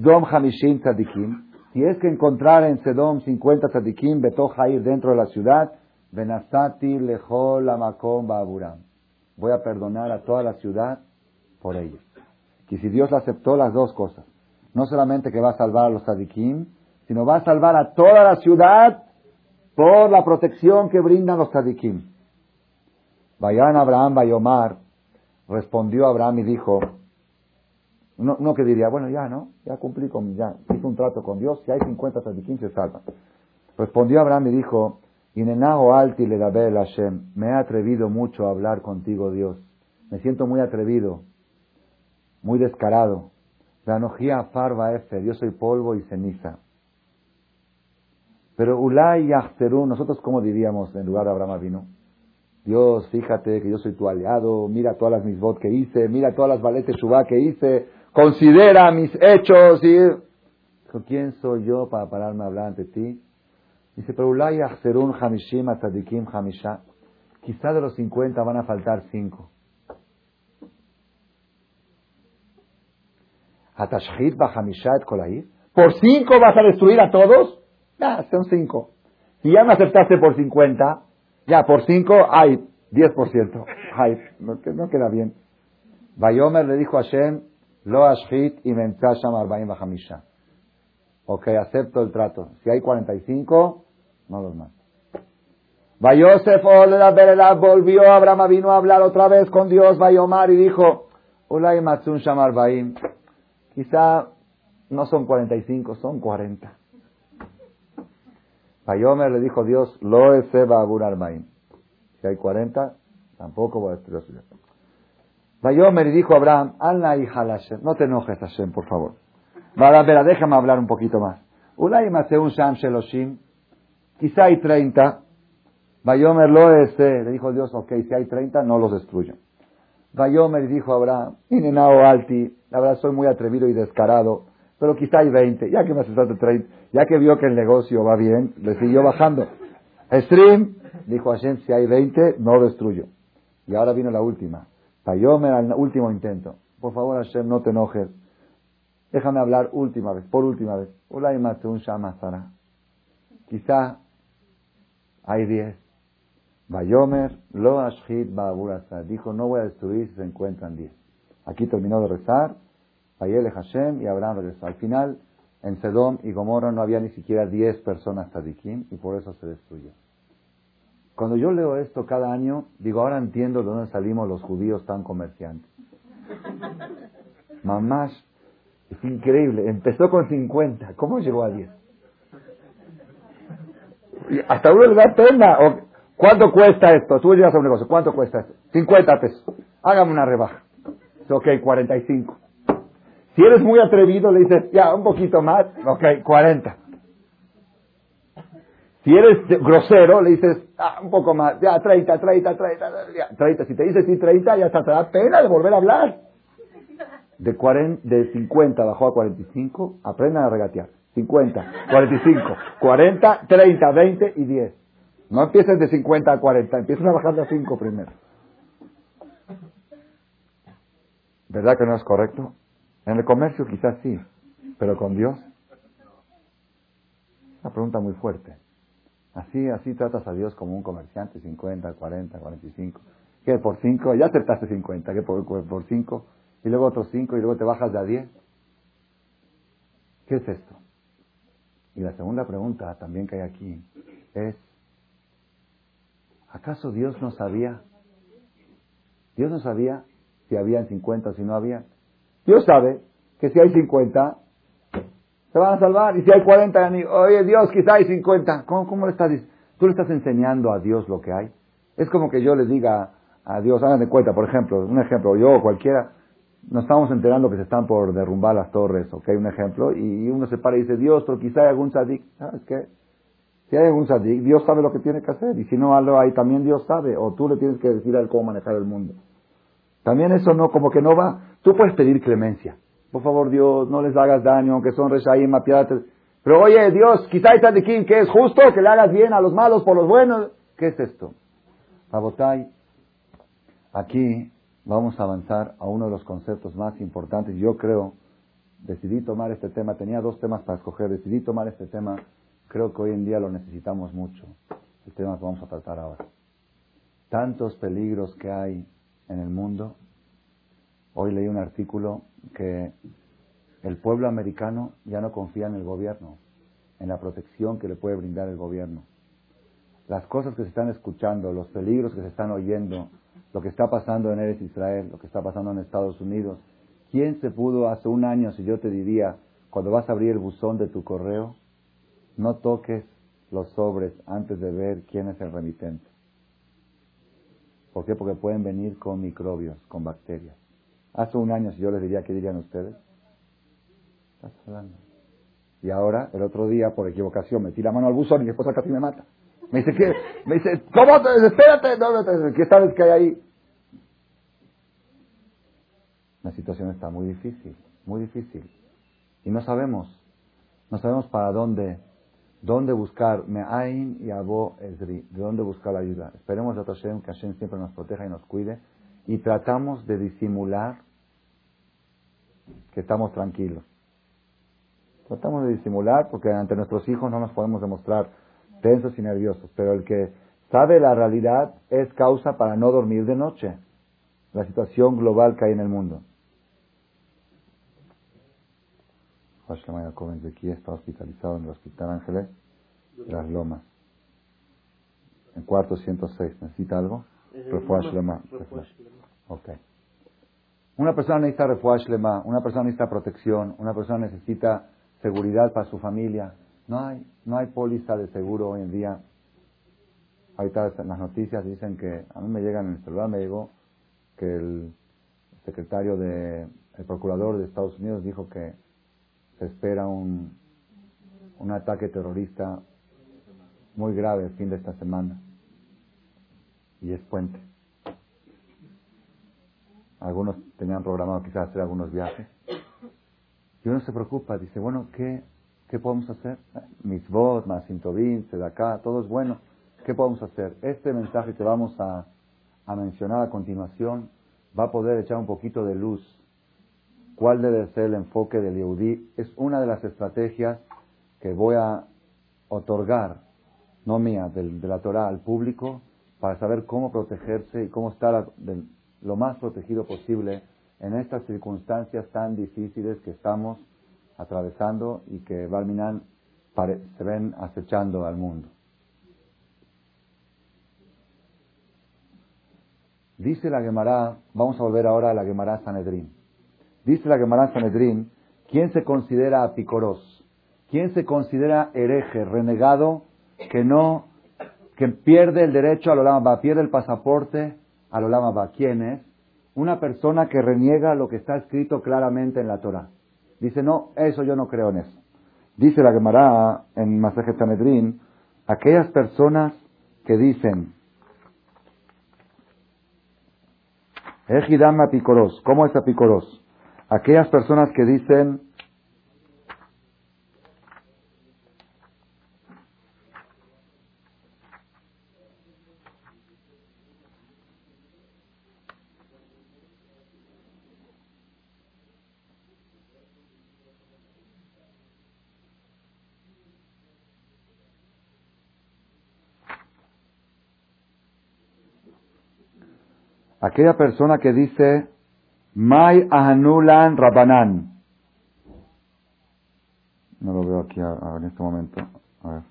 Dom Hamishim tzadikim. Si es que encontrar en Sedom 50 tzadikim, ir dentro de la ciudad, Benasati lejol amakom ba'aburam. Voy a perdonar a toda la ciudad por ellos. Y si Dios aceptó las dos cosas, no solamente que va a salvar a los tzadikim, sino va a salvar a toda la ciudad por la protección que brindan los tzadikim. Vayan Abraham Bayomar, respondió Abraham y dijo, no, no que diría, bueno, ya, ¿no? Ya cumplí con, ya, hice un trato con Dios, si hay 50 tzadikim se salvan. Respondió Abraham y dijo, alti le Hashem, me he atrevido mucho a hablar contigo, Dios. Me siento muy atrevido, muy descarado. La farva efe, yo soy polvo y ceniza. Pero Ulay Yachterun, nosotros cómo diríamos en lugar de Abraham vino? Dios, fíjate que yo soy tu aliado, mira todas las misbot que hice, mira todas las valetes shubá que hice, considera mis hechos y... ¿Quién soy yo para pararme a hablar ante ti? Dice, pero Ulay Achzerun Hamishim Atadikim Hamisha. Quizá de los 50 van a faltar 5. Atashhit Bahamishat Kolair. ¿Por 5 vas a destruir a todos? Ya, son 5. Si ya me aceptaste por 50, ya, por 5 hay 10%. Hay, no, queda bien. Bayomer le dijo a Hashem, Lo ashit y mentasham arbaim bajamisha. Ok, acepto el trato. Si hay 45, no los mato. Vayosef volvió, Abraham vino a hablar otra vez con Dios, Vayomar, y dijo, Ulay Matsun Shamar. Quizá no son 45, son 40. Vayomer le dijo Dios, Lo Eseba Abur Arbaim. Si hay 40, tampoco voy a destruir su Vayomer y dijo Abraham, Alna hija Hashem, no te enojes Hashem, por favor. Vara, déjame hablar un poquito más. Ulay Matsun Sham Sheloshim. Quizá hay 30. Vayomer lo ese, le dijo Dios, ok, si hay 30, no los destruyo. Vayomer dijo Abraham, Inenao Alti, la verdad soy muy atrevido y descarado, pero quizá hay 20, ya que me aceptaste 30, ya que vio que el negocio va bien, le siguió bajando. Stream, dijo Hashem, si hay 20, no destruyo. Y ahora vino la última. Vayomer al último intento. Por favor, Hashem, no te enojes. Déjame hablar última vez, por última vez. un Quizá hay 10. Bayomer lo ba'aburasa. Dijo, no voy a destruir si se encuentran diez. Aquí terminó de rezar. Ayele Hashem y Abraham regresó. Al final, en Sedom y Gomorra no había ni siquiera diez personas tzadikim y por eso se destruyó. Cuando yo leo esto cada año, digo, ahora entiendo de dónde salimos los judíos tan comerciantes. Mamás, es increíble. Empezó con 50. ¿Cómo llegó a 10? Hasta uno le da pena. ¿Cuánto cuesta esto? Tú llegas a un negocio, ¿cuánto cuesta esto? 50 pesos. Hágame una rebaja. Ok, 45. Si eres muy atrevido, le dices, ya, un poquito más. Ok, 40. Si eres grosero, le dices, ah, un poco más. Ya, 30, 30, 30, ya, 30. Si te dices sí 30, ya hasta te da pena de volver a hablar. De, 40, de 50 bajó a 45, aprendan a regatear. 50, 45, 40, 30, 20 y 10. No empieces de 50 a 40, empieces a bajar de 5 primero. ¿Verdad que no es correcto? En el comercio quizás sí, pero con Dios. Una pregunta muy fuerte. Así, así tratas a Dios como un comerciante, 50, 40, 45. ¿Qué? ¿Por 5? Ya aceptaste 50, ¿qué? ¿Por, por 5? Y luego otros 5 y luego te bajas de a 10. ¿Qué es esto? Y la segunda pregunta también que hay aquí es, ¿Acaso Dios no sabía? Dios no sabía si había 50 o si no había. Dios sabe que si hay 50, se van a salvar. Y si hay 40, oye Dios, quizá hay 50. ¿Cómo, cómo le estás? Tú le estás enseñando a Dios lo que hay. Es como que yo le diga a Dios, hagan cuenta, por ejemplo, un ejemplo, yo o cualquiera, nos estamos enterando que se están por derrumbar las torres, ok, un ejemplo, y uno se para y dice, Dios, pero quizá hay algún sadik. ¿Sabes qué? Si hay algún sadik, Dios sabe lo que tiene que hacer. Y si no algo hay, también Dios sabe. O tú le tienes que decir a él cómo manejar el mundo. También eso no, como que no va. Tú puedes pedir clemencia. Por favor, Dios, no les hagas daño, aunque son reshaim, mapiates. Pero oye, Dios, quizá hay tzadikim que es justo que le hagas bien a los malos por los buenos. ¿Qué es esto? Rabotai, aquí vamos a avanzar a uno de los conceptos más importantes. Yo creo, decidí tomar este tema, tenía dos temas para escoger, decidí tomar este tema Creo que hoy en día lo necesitamos mucho. El tema que vamos a tratar ahora. Tantos peligros que hay en el mundo. Hoy leí un artículo que el pueblo americano ya no confía en el gobierno, en la protección que le puede brindar el gobierno. Las cosas que se están escuchando, los peligros que se están oyendo, lo que está pasando en Eres Israel, lo que está pasando en Estados Unidos. ¿Quién se pudo hace un año si yo te diría, cuando vas a abrir el buzón de tu correo, no toques los sobres antes de ver quién es el remitente. ¿Por qué? Porque pueden venir con microbios, con bacterias. Hace un año, si yo les diría, ¿qué dirían ustedes? Estás hablando. Y ahora, el otro día, por equivocación, metí la mano al buzón y mi esposa casi me mata. Me dice, ¿qué? Me dice, ¿cómo? Espérate, no, ¿qué sabes que hay ahí? La situación está muy difícil, muy difícil. Y no sabemos, no sabemos para dónde ¿Dónde buscar Me'ain y Abo Ezri? ¿De dónde buscar la ayuda? Esperemos a Hashem que Hashem siempre nos proteja y nos cuide. Y tratamos de disimular que estamos tranquilos. Tratamos de disimular porque ante nuestros hijos no nos podemos demostrar tensos y nerviosos. Pero el que sabe la realidad es causa para no dormir de noche. La situación global que hay en el mundo. Refuah Joven de aquí está hospitalizado en el Hospital Ángeles de las Lomas. En cuarto 106. ¿Necesita algo? Refuah Shlema. Ok. Una persona necesita refuah Shlema, una persona necesita protección, una persona necesita seguridad para su familia. No hay, no hay póliza de seguro hoy en día. Ahorita en las noticias dicen que, a mí me llegan en el celular, me llegó que el secretario de, el procurador de Estados Unidos dijo que se espera un, un ataque terrorista muy grave el fin de esta semana. Y es puente. Algunos tenían programado quizás hacer algunos viajes. Y uno se preocupa, dice, bueno, ¿qué, qué podemos hacer? Mis voz, más de acá, todo es bueno. ¿Qué podemos hacer? Este mensaje que vamos a, a mencionar a continuación va a poder echar un poquito de luz. ¿Cuál debe ser el enfoque del Yehudí? Es una de las estrategias que voy a otorgar, no mía, de, la Torah al público, para saber cómo protegerse y cómo estar lo más protegido posible en estas circunstancias tan difíciles que estamos atravesando y que Balminan se ven acechando al mundo. Dice la Gemara, vamos a volver ahora a la Gemara Sanedrín. Dice la Gemara Sanedrín, ¿quién se considera apicoros? ¿Quién se considera hereje, renegado, que no, que pierde el derecho al Olama pierde el pasaporte al Olama ¿Quién es? Una persona que reniega lo que está escrito claramente en la Torah. Dice, no, eso yo no creo en eso. Dice la Gemara en Masaje Sanedrín, aquellas personas que dicen, Ejidama Apicoros. ¿Cómo es Apicoros? Aquellas personas que dicen Aquella persona que dice, Mai anulan Rabanan. No lo veo aquí en este momento. A ver.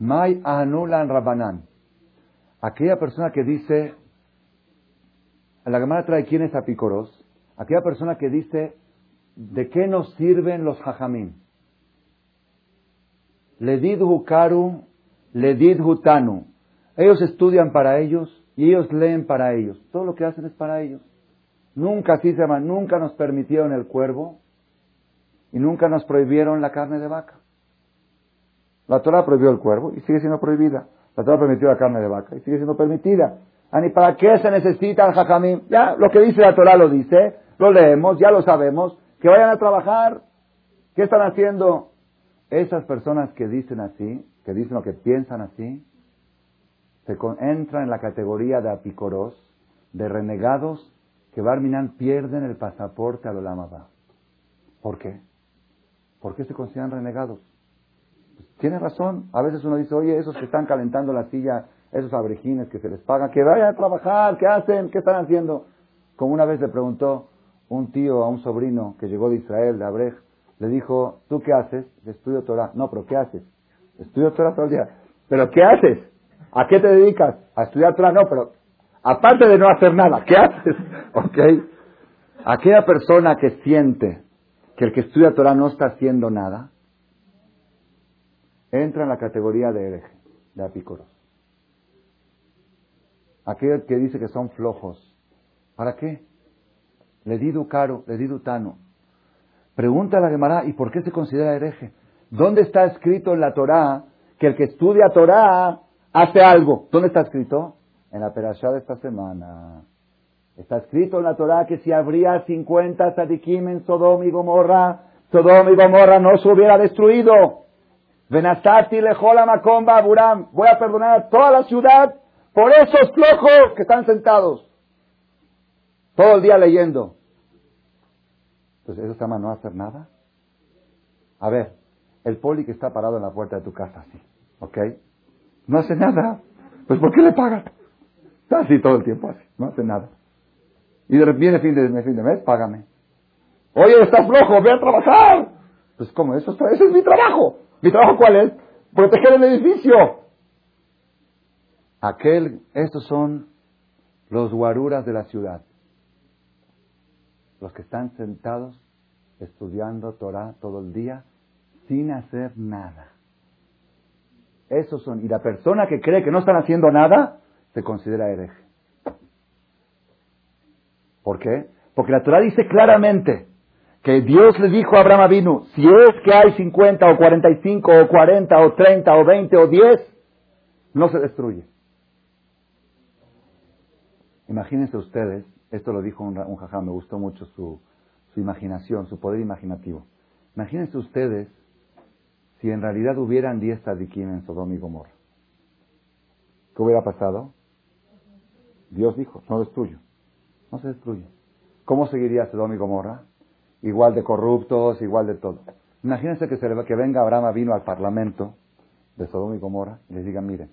Mai anulan Rabanan. Aquella persona que dice, la Gemara trae quién es Apicoros. Aquella persona que dice, ¿de qué nos sirven los hajamim? Ledid Hukaru, Ledid Hutanu. Ellos estudian para ellos y ellos leen para ellos. Todo lo que hacen es para ellos. Nunca, así se llama, nunca nos permitieron el cuervo y nunca nos prohibieron la carne de vaca. La Torah prohibió el cuervo y sigue siendo prohibida. La Torah permitió la carne de vaca y sigue siendo permitida. ¿Y para qué se necesita el jajamim? Ya, lo que dice la Torah lo dice, lo leemos, ya lo sabemos. Que vayan a trabajar. ¿Qué están haciendo? Esas personas que dicen así, que dicen lo que piensan así, se entran en la categoría de apicoros, de renegados, que Barminan pierden el pasaporte al Olamaba. ¿Por qué? ¿Por qué se consideran renegados? Pues, tiene razón. A veces uno dice, oye, esos que están calentando la silla, esos abrejines que se les paga, que vayan a trabajar, ¿qué hacen? ¿Qué están haciendo? Como una vez le preguntó un tío a un sobrino que llegó de Israel, de Abrej, le dijo, ¿tú qué haces? Estudio Torah. No, pero ¿qué haces? Estudio Torah todo el día. ¿Pero qué haces? ¿A qué te dedicas? A estudiar Torah. No, pero aparte de no hacer nada, ¿qué haces? <laughs> ¿Ok? Aquella persona que siente que el que estudia Torah no está haciendo nada, entra en la categoría de hereje, de apícoros. Aquel que dice que son flojos. ¿Para qué? Le di caro, le di tano. Pregunta a la Gemara, ¿y por qué se considera hereje? ¿Dónde está escrito en la Torá que el que estudia Torá hace algo? ¿Dónde está escrito? En la perashá de esta semana. Está escrito en la Torá que si habría 50 tzadikim en Sodom y Gomorra, Sodom y Gomorra no se hubiera destruido. Venasati lejola macomba Buram. Voy a perdonar a toda la ciudad por esos flojos que están sentados. Todo el día leyendo. Entonces, ¿eso se llama no hacer nada? A ver, el poli que está parado en la puerta de tu casa así, ¿ok? No hace nada. Pues ¿por qué le pagas? Está así todo el tiempo así, no hace nada. Y de repente viene fin de, fin de mes, págame. Oye, estás flojo, ve a trabajar. Pues, ¿cómo? Eso, ese es mi trabajo. ¿Mi trabajo cuál es? Proteger el edificio. Aquel, estos son los guaruras de la ciudad. Los que están sentados estudiando Torah todo el día sin hacer nada. Esos son. Y la persona que cree que no están haciendo nada se considera hereje. ¿Por qué? Porque la Torah dice claramente que Dios le dijo a Abraham Avinu, si es que hay 50 o 45 o 40 o 30 o 20 o 10, no se destruye. Imagínense ustedes, esto lo dijo un, un jajá, me gustó mucho su, su imaginación, su poder imaginativo. Imagínense ustedes si en realidad hubieran 10 tzadikim en Sodoma y Gomorra. ¿Qué hubiera pasado? Dios dijo, no destruyo. No se destruye. ¿Cómo seguiría Sodoma y Gomorra? Igual de corruptos, igual de todo. Imagínense que, se, que venga Abraham vino al parlamento de Sodoma y Gomorra y les diga, miren,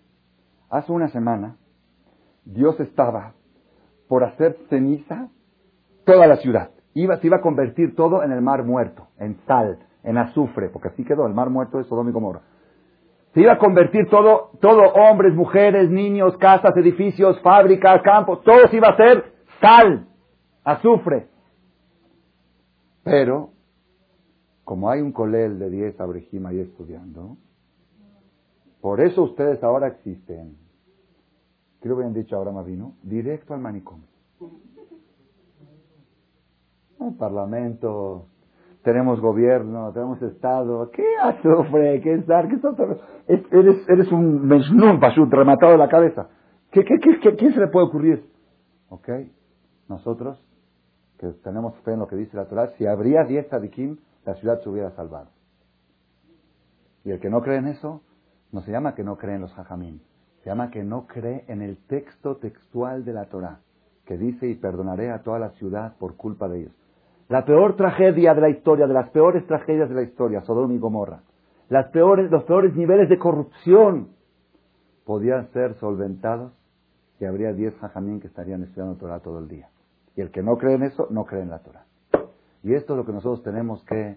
hace una semana Dios estaba por hacer ceniza toda la ciudad. Iba, se iba a convertir todo en el mar muerto, en sal, en azufre, porque así quedó el mar muerto de Sodoma y Gomorra. Se iba a convertir todo, todo hombres, mujeres, niños, casas, edificios, fábricas, campos, todo se iba a ser sal, azufre. Pero, como hay un colel de 10 abrejim ahí estudiando, por eso ustedes ahora existen. ¿Qué lo habían dicho ahora más vino? Directo al manicomio. El parlamento, tenemos gobierno, tenemos Estado. ¿Qué azufre? ¿Qué estar? ¿Qué eres, eres un menšnun, pashut, rematado de la cabeza. ¿Qué, qué, qué, ¿Quién se le puede ocurrir? ¿Ok? Nosotros, que tenemos fe en lo que dice la Torah, si habría 10 tzadikim, la ciudad se hubiera salvado. Y el que no cree en eso, no se llama que no cree en los hajamim, se llama que no cree en el texto textual de la Torah, que dice, y perdonaré a toda la ciudad por culpa de ellos. La peor tragedia de la historia, de las peores tragedias de la historia, Sodoma y Gomorra, los peores niveles de corrupción, podían ser solventados si habría 10 hajamim que estarían estudiando Torah todo el día. Y el que no cree en eso, no cree en la Torah. Y esto es lo que nosotros tenemos que,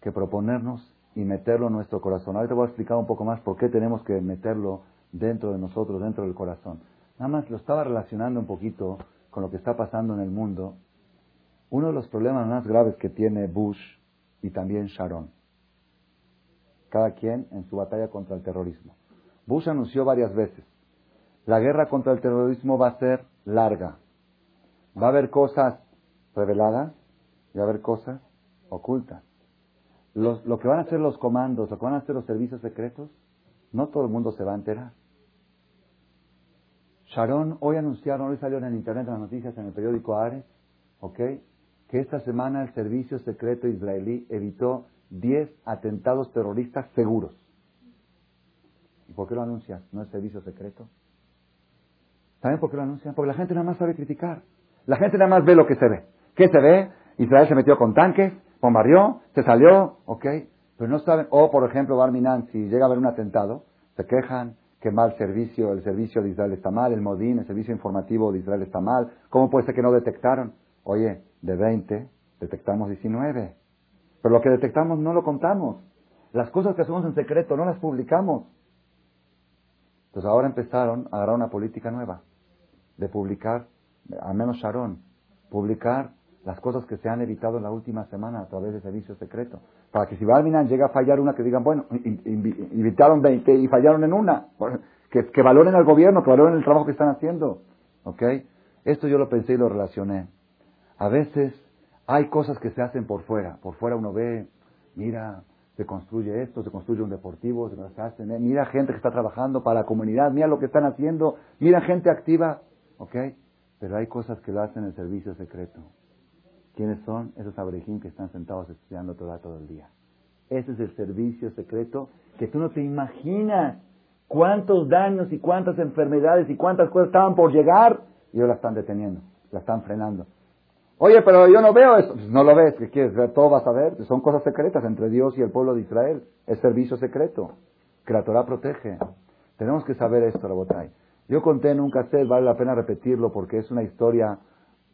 que proponernos y meterlo en nuestro corazón. Ahorita voy a explicar un poco más por qué tenemos que meterlo dentro de nosotros, dentro del corazón. Nada más lo estaba relacionando un poquito con lo que está pasando en el mundo. Uno de los problemas más graves que tiene Bush y también Sharon, cada quien en su batalla contra el terrorismo. Bush anunció varias veces, la guerra contra el terrorismo va a ser larga, Va a haber cosas reveladas y va a haber cosas ocultas. lo que van a hacer los comandos, lo que van a hacer los servicios secretos, no todo el mundo se va a enterar. Sharon, hoy anunciaron, hoy salió en internet las noticias en el periódico Ares, ¿ok? Que esta semana el servicio secreto israelí evitó 10 atentados terroristas seguros. ¿Y por qué lo anuncian? ¿No es servicio secreto? ¿Saben por qué lo anuncian? Porque la gente nada más sabe criticar. La gente nada más ve lo que se ve. ¿Qué se ve? Israel se metió con tanques, bombardeó, se salió, ¿ok? Pero no saben, o por ejemplo, Barminan, si llega a haber un atentado, se quejan que mal servicio, el servicio de Israel está mal, el Modín, el servicio informativo de Israel está mal, ¿cómo puede ser que no detectaron? Oye, de 20 detectamos 19, pero lo que detectamos no lo contamos. Las cosas que hacemos en secreto no las publicamos. Entonces ahora empezaron a agarrar una política nueva de publicar al menos Sharon, publicar las cosas que se han evitado en la última semana a través de servicio secreto. Para que si Balminan llega a fallar una, que digan, bueno, invitaron 20 y fallaron en una. Que, que valoren al gobierno, que valoren el trabajo que están haciendo. ¿Ok? Esto yo lo pensé y lo relacioné. A veces hay cosas que se hacen por fuera. Por fuera uno ve, mira, se construye esto, se construye un deportivo, se hace, mira gente que está trabajando para la comunidad, mira lo que están haciendo, mira gente activa. ¿Ok? Pero hay cosas que lo hacen en servicio secreto. ¿Quiénes son? Esos abrejín que están sentados estudiando Torah todo el día. Ese es el servicio secreto que tú no te imaginas cuántos daños y cuántas enfermedades y cuántas cosas estaban por llegar y ellos la están deteniendo, la están frenando. Oye, pero yo no veo esto. Pues no lo ves, ¿qué quieres? Todo vas a ver. Son cosas secretas entre Dios y el pueblo de Israel. Es servicio secreto que la Torah protege. Tenemos que saber esto, Rabotay. Yo conté en un cassette, vale la pena repetirlo porque es una historia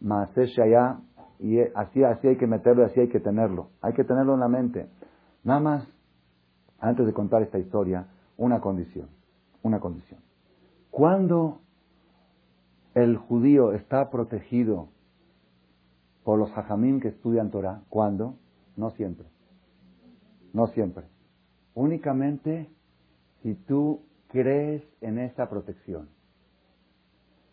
Maasesh allá, y así, así hay que meterlo, así hay que tenerlo. Hay que tenerlo en la mente. Nada más, antes de contar esta historia, una condición. Una condición. Cuando el judío está protegido por los hajamim que estudian Torah, ¿cuándo? No siempre. No siempre. Únicamente si tú crees en esa protección.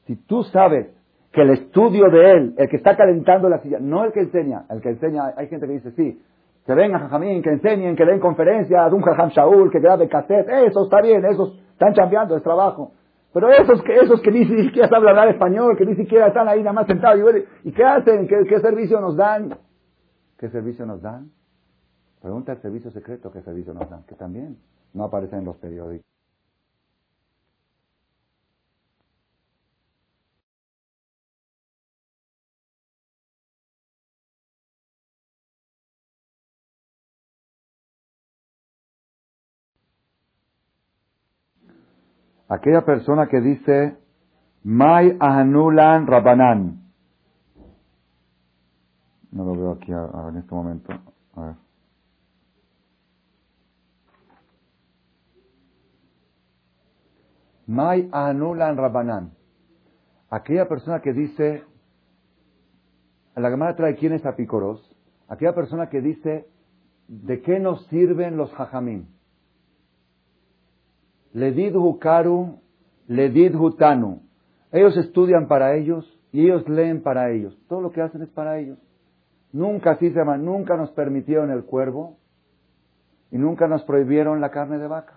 Si tú sabes que el estudio de él, el que está calentando la silla, no el que enseña, el que enseña, hay gente que dice, sí, que vengan jajamín, que enseñen, que den conferencias, un jajam Shaul, que grabe cassette, eso está bien, esos están cambiando, es trabajo. Pero esos que, esos que ni siquiera saben hablar español, que ni siquiera están ahí nada más sentados, y, qué hacen? ¿Qué, servicio nos dan? ¿Qué servicio nos dan? Pregunta el servicio secreto qué servicio nos dan, que también no aparece en los periódicos. Aquella persona que dice, Mai anulan Rabanan. No lo veo aquí en este momento. A ver. Mai anulan Rabanan. Aquella persona que dice, la Gemara trae quién es Apicoros. Aquella persona que dice, ¿de qué nos sirven los hajamim? Ledid Hukaru, Ledid Hutanu. Ellos estudian para ellos y ellos leen para ellos. Todo lo que hacen es para ellos. Nunca, así se llama, nunca nos permitieron el cuervo y nunca nos prohibieron la carne de vaca.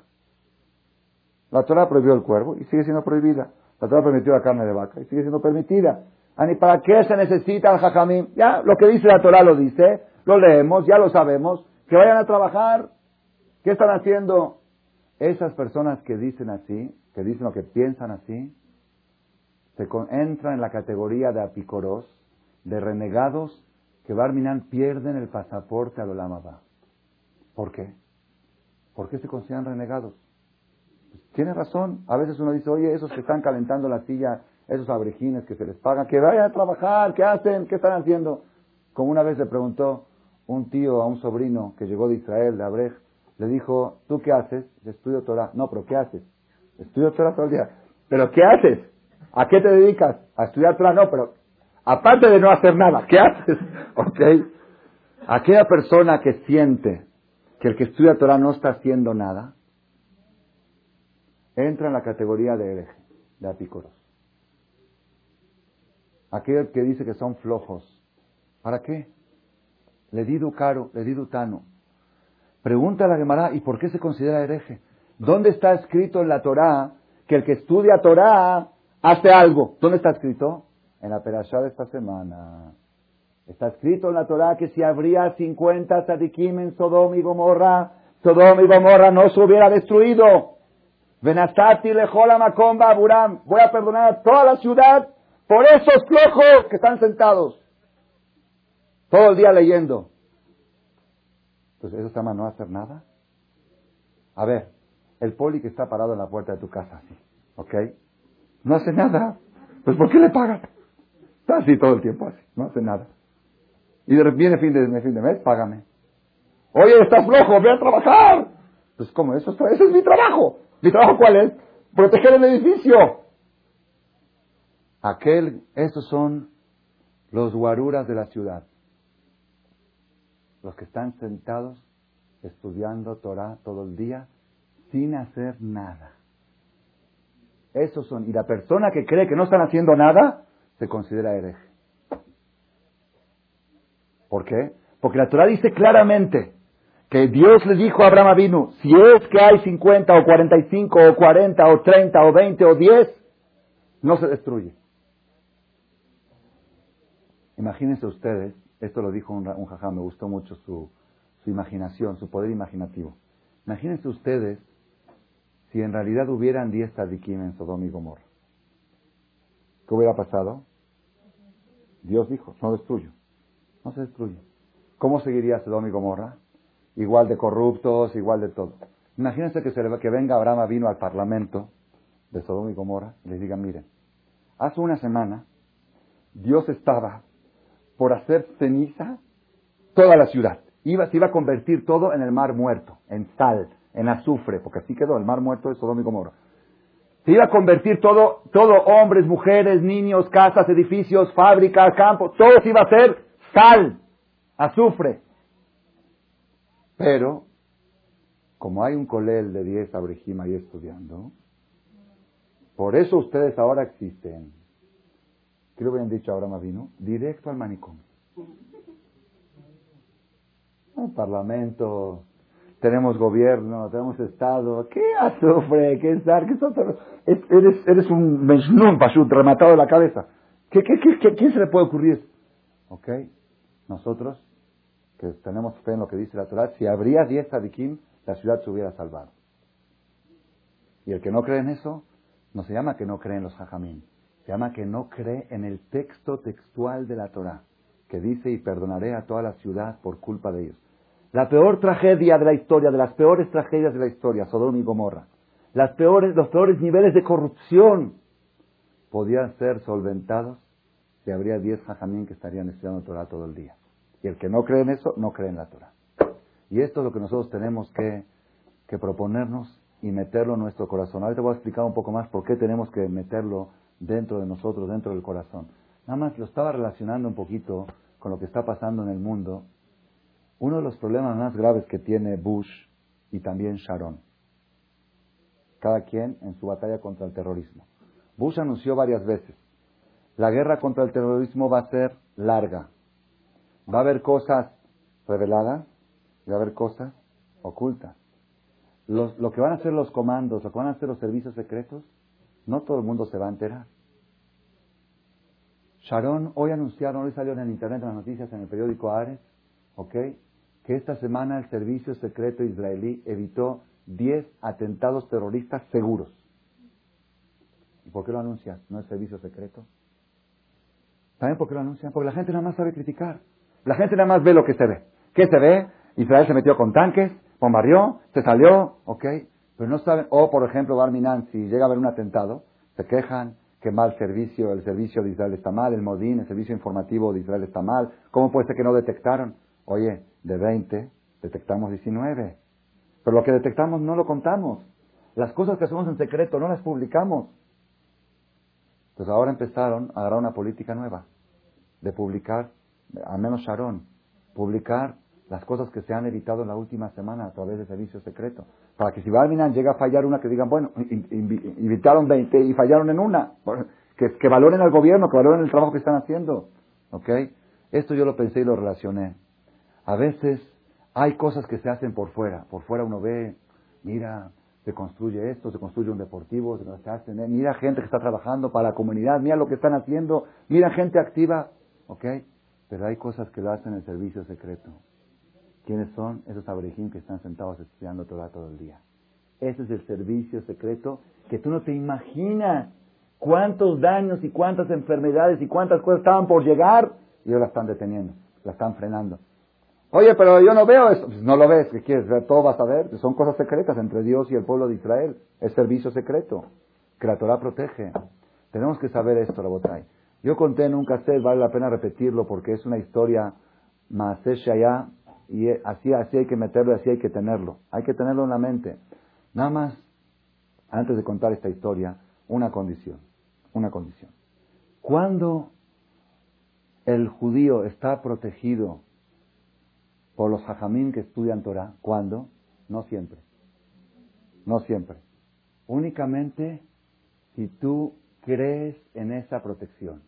La Torah prohibió el cuervo y sigue siendo prohibida. La Torah permitió la carne de vaca y sigue siendo permitida. ¿Y para qué se necesita el jajamim? Ya, lo que dice la Torah lo dice, lo leemos, ya lo sabemos. Que vayan a trabajar. ¿Qué están haciendo? Esas personas que dicen así, que dicen lo que piensan así, se entran en la categoría de apicoros, de renegados, que Barminan pierden el pasaporte al Olamaba. ¿Por qué? ¿Por qué se consideran renegados? Pues, tiene razón. A veces uno dice, oye, esos que están calentando la silla, esos abrejines que se les pagan, que vayan a trabajar, ¿qué hacen? ¿Qué están haciendo? Como una vez le preguntó un tío a un sobrino que llegó de Israel, de Abrej, le dijo, ¿tú qué haces? Estudio Torah. No, pero ¿qué haces? Estudio Torah todo el día. ¿Pero qué haces? ¿A qué te dedicas? A estudiar Torah. No, pero aparte de no hacer nada, ¿qué haces? <laughs> ¿Ok? Aquella persona que siente que el que estudia Torah no está haciendo nada, entra en la categoría de hereje, de apícoros. Aquel que dice que son flojos. ¿Para qué? Le di caro, le di tano. Pregunta a la Gemara, ¿y por qué se considera hereje? ¿Dónde está escrito en la Torá que el que estudia Torá hace algo? ¿Dónde está escrito? En la perashá de esta semana. Está escrito en la Torá que si habría 50 tzadikim en Sodom y Gomorra, Sodom y Gomorra no se hubiera destruido. Venasati lejola macomba buram. Voy a perdonar a toda la ciudad por esos flojos que están sentados. Todo el día leyendo. Entonces, ¿eso se llama no hacer nada? A ver, el poli que está parado en la puerta de tu casa, ¿ok? No hace nada. Pues ¿por qué le pagas? Está así todo el tiempo, así, no hace nada. Y de viene fin de, fin de mes, págame. Oye, estás flojo, ve a trabajar. Pues ¿cómo? Eso, ese es mi trabajo. ¿Mi trabajo cuál es? Proteger el edificio. Aquel, esos son los guaruras de la ciudad los que están sentados estudiando Torah todo el día sin hacer nada. Esos son. Y la persona que cree que no están haciendo nada se considera hereje. ¿Por qué? Porque la Torah dice claramente que Dios le dijo a Abraham Avinu, si es que hay 50 o 45 o 40 o 30 o 20 o 10, no se destruye. Imagínense ustedes esto lo dijo un, un jajá, me gustó mucho su, su imaginación, su poder imaginativo. Imagínense ustedes si en realidad hubieran 10 tadikim en Sodom y Gomorra. ¿Qué hubiera pasado? Dios dijo, no destruyo. No se destruye. ¿Cómo seguiría Sodom y Gomorra? Igual de corruptos, igual de todo. Imagínense que, se que venga Abraham vino al parlamento de Sodom y Gomorra y les diga, miren, hace una semana Dios estaba por hacer ceniza toda la ciudad. Iba, se iba a convertir todo en el mar muerto, en sal, en azufre, porque así quedó el mar muerto de Sodoma y Gomorra. Se iba a convertir todo, todo hombres, mujeres, niños, casas, edificios, fábricas, campos, todo se iba a ser sal, azufre. Pero, como hay un colel de 10 abrejima ahí estudiando, por eso ustedes ahora existen. ¿Qué le hubieran dicho ahora vino? Directo al manicomio. Un parlamento, tenemos gobierno, tenemos Estado. ¿Qué azufre? ¿Qué estar? ¿Qué eres, eres un menšnun, pashut, rematado de la cabeza. ¿Qué, qué, qué, ¿Quién se le puede ocurrir? ¿Ok? Nosotros, que tenemos fe en lo que dice la Torah, si habría 10 tzadikim, la ciudad se hubiera salvado. Y el que no cree en eso, no se llama que no cree en los hajamim, se llama que no cree en el texto textual de la Torah, que dice, y perdonaré a toda la ciudad por culpa de ellos. La peor tragedia de la historia, de las peores tragedias de la historia, Sodoma y Gomorra, peores, los peores niveles de corrupción, podían ser solventados si habría 10 hajamim que estarían estudiando Torah todo el día. Y el que no cree en eso, no cree en la Torah. Y esto es lo que nosotros tenemos que, que proponernos y meterlo en nuestro corazón. Ahora te voy a explicar un poco más por qué tenemos que meterlo dentro de nosotros, dentro del corazón. Nada más lo estaba relacionando un poquito con lo que está pasando en el mundo. Uno de los problemas más graves que tiene Bush y también Sharon. Cada quien en su batalla contra el terrorismo. Bush anunció varias veces, la guerra contra el terrorismo va a ser larga. Va a haber cosas reveladas y va a haber cosas ocultas lo que van a hacer los comandos, lo que van a hacer los servicios secretos, no todo el mundo se va a enterar. Sharon, hoy anunciaron, hoy salió en el internet, en las noticias, en el periódico Ares, ¿ok? Que esta semana el servicio secreto israelí evitó 10 atentados terroristas seguros. ¿Y por qué lo anuncian? ¿No es servicio secreto? ¿Saben por qué lo anuncian? Porque la gente nada más sabe criticar. La gente nada más ve lo que se ve. ¿Qué se ve? Israel se metió con tanques, bombardeó, se salió, ¿ok? Pero no saben, o por ejemplo, Barminan, si llega a haber un atentado, se quejan que mal servicio, el servicio de Israel está mal, el Modín, el servicio informativo de Israel está mal, ¿cómo puede ser que no detectaron? Oye, de 20 detectamos 19, pero lo que detectamos no lo contamos, las cosas que hacemos en secreto no las publicamos. Entonces ahora empezaron a agarrar una política nueva, de publicar, al menos Sharon, publicar las cosas que se han evitado en la última semana a través de servicio secreto. Para que si Balminan llega a fallar una, que digan, bueno, invitaron 20 y fallaron en una. Que, que valoren al gobierno, que valoren el trabajo que están haciendo. ¿Ok? Esto yo lo pensé y lo relacioné. A veces hay cosas que se hacen por fuera. Por fuera uno ve, mira, se construye esto, se construye un deportivo, se hace, mira gente que está trabajando para la comunidad, mira lo que están haciendo, mira gente activa. ¿Ok? Pero hay cosas que lo hacen en el servicio secreto. ¿Quiénes son esos abrejín que están sentados estudiando Torah todo el día? Ese es el servicio secreto que tú no te imaginas cuántos daños y cuántas enfermedades y cuántas cosas estaban por llegar y ahora la están deteniendo, la están frenando. Oye, pero yo no veo eso. Pues no lo ves, ¿qué quieres ver? Todo vas a ver. Son cosas secretas entre Dios y el pueblo de Israel. Es servicio secreto que la Torah protege. Tenemos que saber esto, Rabotay. Yo conté en un cassette, vale la pena repetirlo porque es una historia más allá y así, así hay que meterlo, así hay que tenerlo. Hay que tenerlo en la mente. Nada más, antes de contar esta historia, una condición. Una condición. Cuando el judío está protegido por los hajamim que estudian Torah, ¿cuándo? No siempre. No siempre. Únicamente si tú crees en esa protección.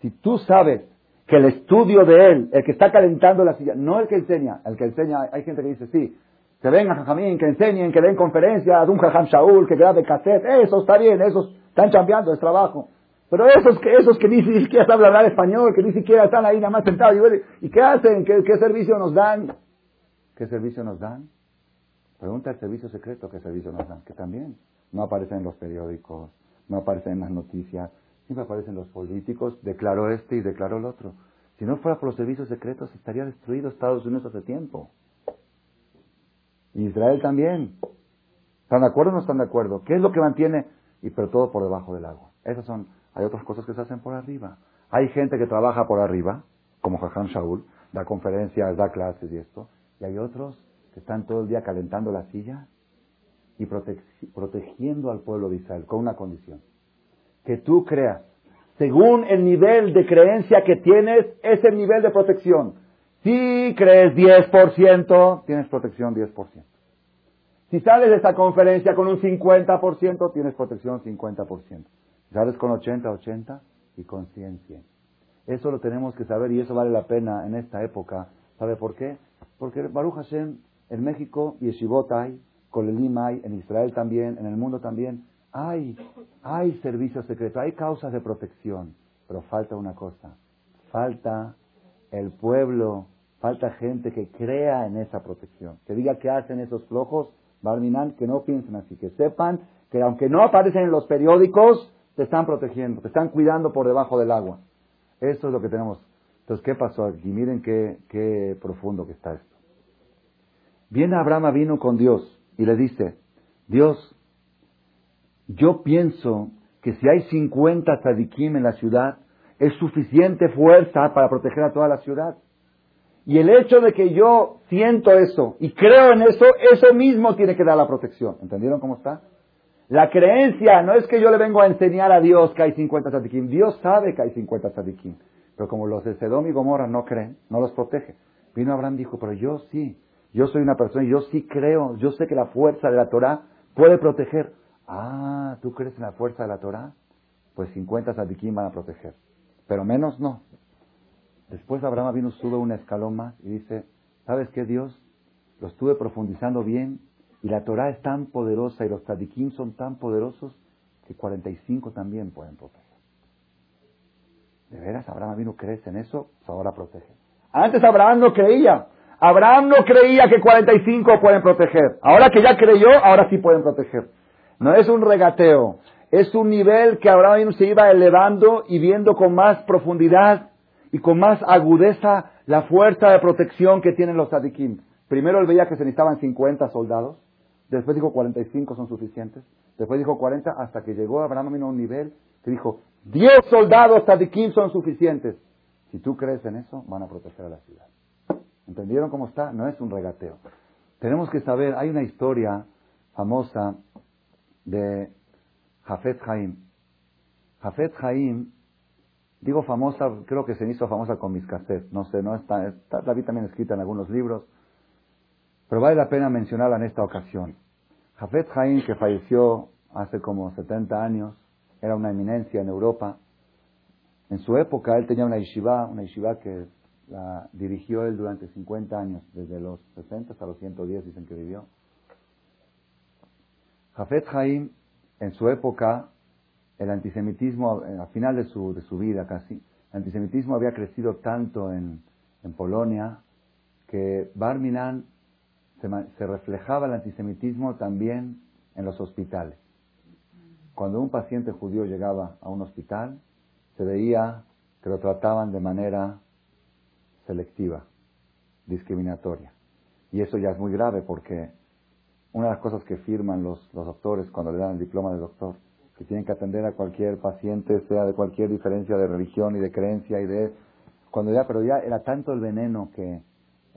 Si tú sabes que el estudio de él, el que está calentando la silla, no el que enseña, el que enseña, hay gente que dice, sí, que vengan jajamín, que enseñen, que den conferencias, un jajam Shaul, que grabe cassette, eso está bien, esos están cambiando, es trabajo. Pero esos que, esos que ni siquiera saben hablar español, que ni siquiera están ahí nada más sentados, y, qué hacen? ¿Qué, ¿Qué servicio nos dan? ¿Qué servicio nos dan? Pregunta el servicio secreto, ¿qué servicio nos dan? Que también no aparecen en los periódicos, no aparecen en las noticias, Siempre aparecen los políticos, declaró este y declaró el otro. Si no fuera por los servicios secretos, estaría destruido Estados Unidos hace tiempo. Israel también. ¿Están de acuerdo o no están de acuerdo? ¿Qué es lo que mantiene? Y pero todo por debajo del agua. Esas son hay otras cosas que se hacen por arriba. Hay gente que trabaja por arriba, como Jajam Shaul, da conferencias, da clases y esto, y hay otros que están todo el día calentando la silla y protegiendo al pueblo de Israel con una condición. Que tú creas, según el nivel de creencia que tienes, es el nivel de protección. Si crees 10%, tienes protección 10%. Si sales de esta conferencia con un 50%, tienes protección 50%. Si sales con 80, 80 y con 100, 100. Eso lo tenemos que saber y eso vale la pena en esta época. ¿Sabe por qué? Porque Baruch Hashem, en México, Yeshivot hay, Kolelim hay, en Israel también, en el mundo también, hay, hay servicios secretos, hay causas de protección, pero falta una cosa, falta el pueblo, falta gente que crea en esa protección, que diga que hacen esos flojos, Barminan, que no piensen así, que sepan que aunque no aparecen en los periódicos, te están protegiendo, te están cuidando por debajo del agua. Eso es lo que tenemos. Entonces, ¿qué pasó aquí? Miren qué, qué profundo que está esto. Viene Abraham vino con Dios y le dice, Dios, yo pienso que si hay 50 tzadikim en la ciudad, es suficiente fuerza para proteger a toda la ciudad. Y el hecho de que yo siento eso y creo en eso, eso mismo tiene que dar la protección. ¿Entendieron cómo está? La creencia no es que yo le vengo a enseñar a Dios que hay 50 tzadikim. Dios sabe que hay 50 tzadikim. Pero como los de Sedom y Gomorra no creen, no los protege. Vino Abraham y dijo, pero yo sí. Yo soy una persona yo sí creo. Yo sé que la fuerza de la Torah puede proteger. Ah, ¿tú crees en la fuerza de la Torah? Pues 50 tzadikim van a proteger. Pero menos no. Después Abraham vino, sube un escalón más y dice, ¿sabes qué Dios? Lo estuve profundizando bien y la Torah es tan poderosa y los tzadikim son tan poderosos que 45 también pueden proteger. ¿De veras Abraham vino crees en eso? Pues ahora protege. Antes Abraham no creía. Abraham no creía que 45 pueden proteger. Ahora que ya creyó, ahora sí pueden proteger. No es un regateo. Es un nivel que Abraham se iba elevando y viendo con más profundidad y con más agudeza la fuerza de protección que tienen los tzadikim. Primero él veía que se necesitaban 50 soldados, después dijo 45 son suficientes, después dijo 40 hasta que llegó Abraham a un nivel que dijo 10 soldados tzadikim son suficientes. Si tú crees en eso, van a proteger a la ciudad. ¿Entendieron cómo está? No es un regateo. Tenemos que saber, hay una historia famosa de Jafet Haim. Jafet Haim Digo famosa, creo que se hizo famosa con mis cassettes. No sé, no está, está, la vi también escrita en algunos libros. Pero vale la pena mencionarla en esta ocasión. Jafet Haim, que falleció hace como 70 años, era una eminencia en Europa. En su época él tenía una yeshiva, una yeshiva que la dirigió él durante 50 años, desde los 60 hasta los 110 dicen que vivió. Jafet Haim, en su época, el antisemitismo, eh, al final de su, vida casi, el antisemitismo había crecido tanto en, en Polonia que Barminan se, se reflejaba el antisemitismo también en los hospitales. Cuando un paciente judío llegaba a un hospital, se veía que lo trataban de manera selectiva, discriminatoria. Y eso ya es muy grave porque una de las cosas que firman los, los doctores cuando le dan el diploma de doctor que tienen que atender a cualquier paciente, sea de cualquier diferencia de religión y de creencia y de... Cuando ya, pero ya era tanto el veneno que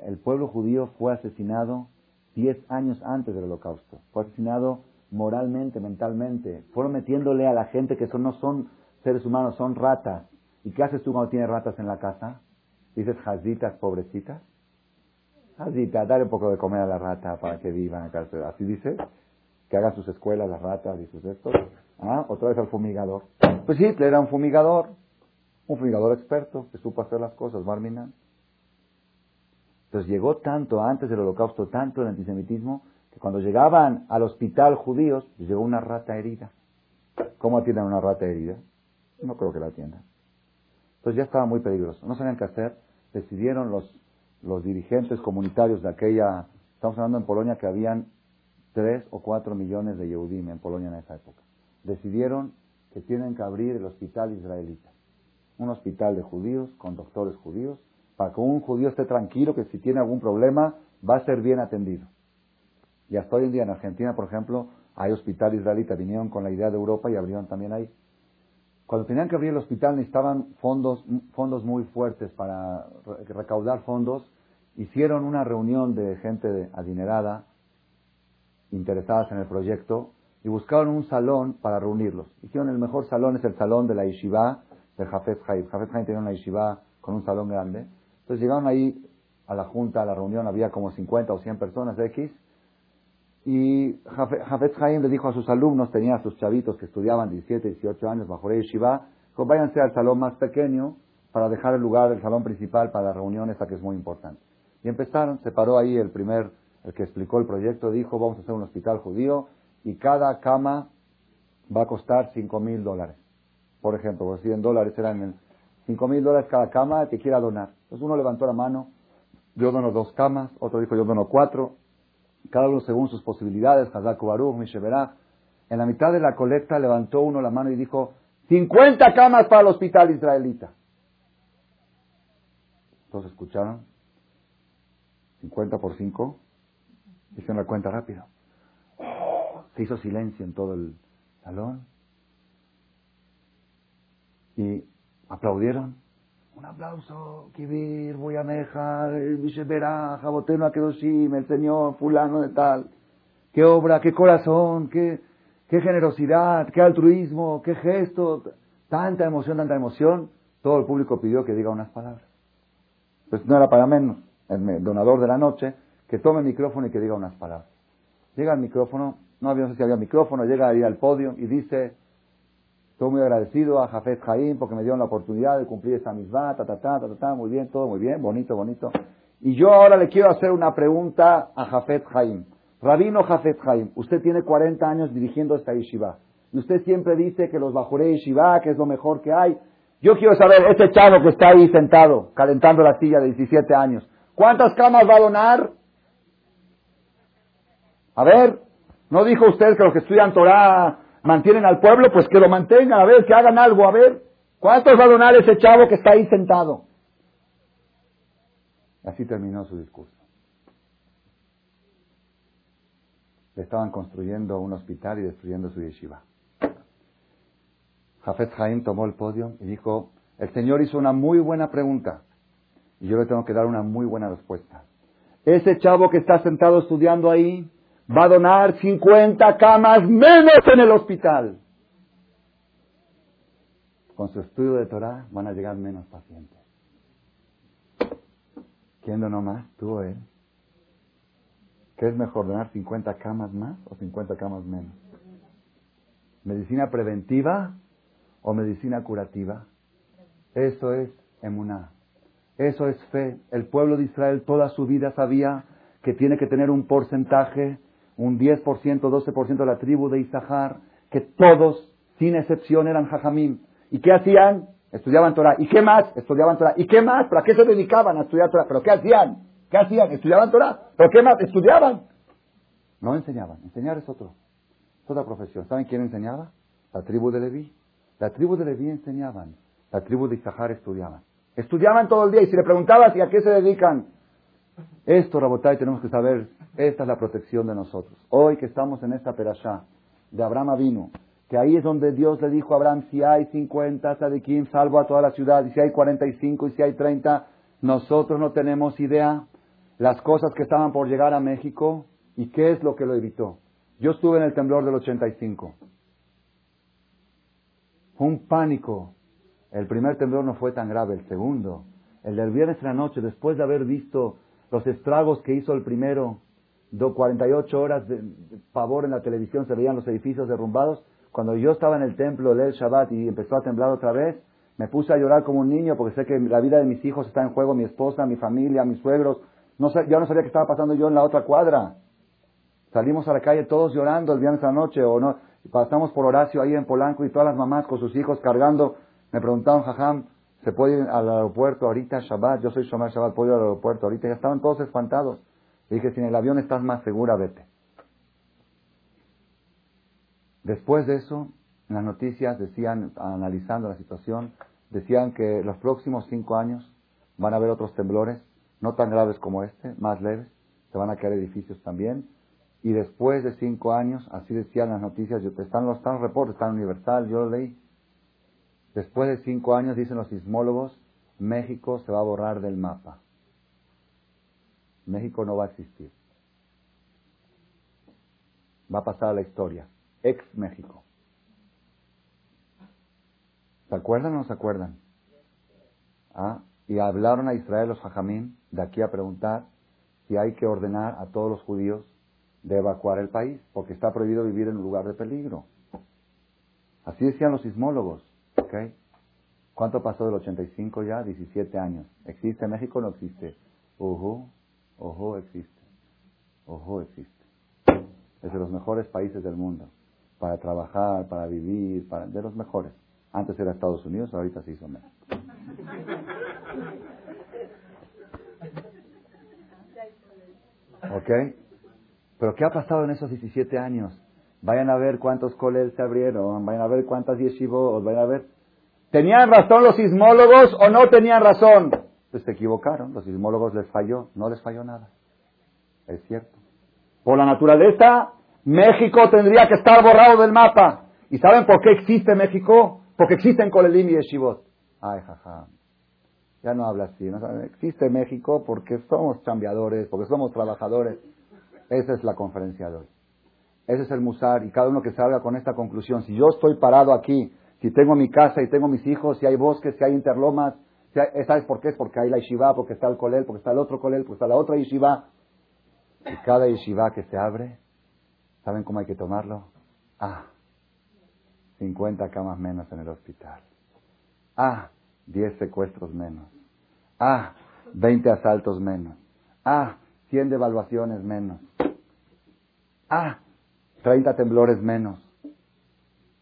el pueblo judío fue asesinado diez años antes del holocausto. Fue asesinado moralmente, mentalmente. Fueron metiéndole a la gente que son, no son seres humanos, son ratas. ¿Y qué haces tú cuando tienes ratas en la casa? Dices, jazitas, pobrecitas. Jazita, dale un poco de comer a la rata para que vivan. Así dice, que hagan sus escuelas las ratas y sus estos. ¿Ah? Otra vez al fumigador. Pues sí, era un fumigador, un fumigador experto que supo hacer las cosas, Barminan. Entonces llegó tanto antes del holocausto, tanto el antisemitismo, que cuando llegaban al hospital judíos, llegó una rata herida. ¿Cómo atienden una rata herida? No creo que la atiendan. Entonces ya estaba muy peligroso. No sabían qué hacer. Decidieron los, los dirigentes comunitarios de aquella, estamos hablando en Polonia que habían tres o cuatro millones de Yehudim en Polonia en esa época decidieron que tienen que abrir el hospital israelita. Un hospital de judíos, con doctores judíos, para que un judío esté tranquilo que si tiene algún problema va a ser bien atendido. Y hasta hoy en día en Argentina, por ejemplo, hay hospital israelita, vinieron con la idea de Europa y abrieron también ahí. Cuando tenían que abrir el hospital necesitaban fondos, fondos muy fuertes para recaudar fondos. Hicieron una reunión de gente adinerada, interesadas en el proyecto, y buscaron un salón para reunirlos. Hicieron el mejor salón, es el salón de la yeshiva de Jafet Haim. Jafet Haim tenía una yeshiva con un salón grande. Entonces llegaron ahí a la junta, a la reunión, había como 50 o 100 personas X, y Jafet Haim le dijo a sus alumnos, tenía a sus chavitos que estudiaban 17, 18 años bajo el Shiva, dijo, váyanse al salón más pequeño para dejar el lugar del salón principal para la reunión esa que es muy importante. Y empezaron, se paró ahí el primer, el que explicó el proyecto, dijo, vamos a hacer un hospital judío y cada cama va a costar 5 mil dólares. Por ejemplo, pues 100 dólares eran 5 mil dólares cada cama que quiera donar. Entonces uno levantó la mano, yo dono dos camas, otro dijo yo dono cuatro, cada uno según sus posibilidades, Hazak Baruch. En la mitad de la colecta levantó uno la mano y dijo, 50 camas para el hospital israelita. Todos escucharon, 50 por 5, hicieron la cuenta rápido. se hizo silencio en todo el salón y aplaudieron. Un aplauso, Kibir, voy a dejar, Visebera, Jaboteno Akedoshim, el Señor, fulano de tal. Qué obra, qué corazón, qué, qué generosidad, qué altruismo, qué gesto, tanta emoción, tanta emoción. Todo el público pidió que diga unas palabras. Pues no era para menos, el donador de la noche, que tome el micrófono y que diga unas palabras. Llega al micrófono, no había, no sé si había micrófono, llega ahí al podio y dice, Estoy muy agradecido a Jafet Jaim porque me dieron la oportunidad de cumplir esa misma, ta, ta, ta, ta, ta, muy bien, todo muy bien, bonito, bonito. Y yo ahora le quiero hacer una pregunta a Jafet Jaim. Rabino Jafet Jaim, usted tiene 40 años dirigiendo esta yeshiva. Y usted siempre dice que los bajuré yeshiva, que es lo mejor que hay. Yo quiero saber, este chavo que está ahí sentado, calentando la silla de 17 años, ¿cuántas camas va a donar? A ver, ¿no dijo usted que los que estudian Torah mantienen al pueblo, pues que lo mantengan, a ver, que hagan algo, a ver, ¿cuántos va a donar ese chavo que está ahí sentado? Así terminó su discurso. Le estaban construyendo un hospital y destruyendo su yeshiva. Jafet Haim tomó el podio y dijo, el Señor hizo una muy buena pregunta y yo le tengo que dar una muy buena respuesta. Ese chavo que está sentado estudiando ahí, va a donar 50 camas menos en el hospital. Con su estudio de Torah van a llegar menos pacientes. ¿Quién donó más? ¿Tú o él? ¿Qué es mejor, donar 50 camas más o 50 camas menos? ¿Medicina preventiva o medicina curativa? Eso es emuná. Eso es fe. El pueblo de Israel toda su vida sabía que tiene que tener un porcentaje un 10%, 12% de la tribu de Isahar, que todos, sin excepción, eran jajamim. ¿Y qué hacían? Estudiaban Torah. ¿Y qué más? Estudiaban Torah. ¿Y qué más? ¿Para qué se dedicaban a estudiar Torah? ¿Pero qué hacían? ¿Qué hacían? ¿Estudiaban Torah? ¿Pero qué más? ¿Estudiaban? No enseñaban. Enseñar es otro. Otra profesión. ¿Saben quién enseñaba? La tribu de Leví. La tribu de Leví enseñaban. La tribu de Isahar estudiaban. Estudiaban todo el día y si le preguntabas ¿y a qué se dedican? Esto, Rabotay, tenemos que saber, esta es la protección de nosotros. Hoy que estamos en esta perashá de Abraham vino, que ahí es donde Dios le dijo a Abraham, si hay 50 quién salvo a toda la ciudad, y si hay 45 y si hay 30, nosotros no tenemos idea las cosas que estaban por llegar a México y qué es lo que lo evitó. Yo estuve en el temblor del 85. Fue un pánico. El primer temblor no fue tan grave, el segundo, el del viernes en la noche, después de haber visto los estragos que hizo el primero, do 48 horas de, pavor en la televisión, se veían los edificios derrumbados. Cuando yo estaba en el templo, el Shabbat, y empezó a temblar otra vez, me puse a llorar como un niño porque sé que la vida de mis hijos está en juego, mi esposa, mi familia, mis suegros. No sé, yo no sabía qué estaba pasando yo en la otra cuadra. Salimos a la calle todos llorando el viernes a la noche, o no, pasamos por Horacio ahí en Polanco y todas las mamás con sus hijos cargando. Me preguntaban, jajam, ¿Se puede ir al aeropuerto ahorita, Shabbat? Yo soy Shomer Shabbat, ¿puedo ir al aeropuerto ahorita? Ya estaban todos espantados. Le dije, si en el avión estás más segura, vete. Después de eso, en las noticias decían, analizando la situación, decían que los próximos cinco años van a haber otros temblores, no tan graves como este, más leves, se van a caer edificios también, y después de cinco años, así decían las noticias, están los, están reportes, están Universal, yo lo leí, Después de cinco años, dicen los sismólogos, México se va a borrar del mapa. México no va a existir. Va a pasar a la historia. Ex México. ¿Se acuerdan o no se acuerdan? ¿Ah? Y hablaron a Israel los hajamim de aquí a preguntar si hay que ordenar a todos los judíos de evacuar el país, porque está prohibido vivir en un lugar de peligro. Así decían los sismólogos. ¿Okay? ¿Cuánto pasó del 85 ya? 17 años. ¿Existe México o no existe? Ojo, ojo, existe. Ojo, existe. Es de los mejores países del mundo. Para trabajar, para vivir, para, de los mejores. Antes era Estados Unidos, ahorita se hizo México. ¿Ok? Pero ¿qué ha pasado en esos 17 años? Vayan a ver cuántos coles se abrieron, vayan a ver cuántas yeshivot, vayan a ver. ¿Tenían razón los sismólogos o no tenían razón? Pues se equivocaron, los sismólogos les falló, no les falló nada. Es cierto. Por la naturaleza, México tendría que estar borrado del mapa. ¿Y saben por qué existe México? Porque existen Kolelim y Yeshivot. Ay, jaja. Ya no habla así. ¿no? Existe México porque somos chambeadores, porque somos trabajadores. Esa es la conferencia de hoy. Ese es el musar y cada uno que salga con esta conclusión. Si yo estoy parado aquí, si tengo mi casa y tengo mis hijos, si hay bosques, si hay interlomas, ¿sabes por qué? Es porque hay la yeshiva, porque está el colel, porque está el otro colel, porque está la otra yeshiva. Y cada yeshiva que se abre, ¿saben cómo hay que tomarlo? Ah, 50 camas menos en el hospital. Ah, 10 secuestros menos. Ah, 20 asaltos menos. Ah, 100 devaluaciones menos. Ah, 30 temblores menos.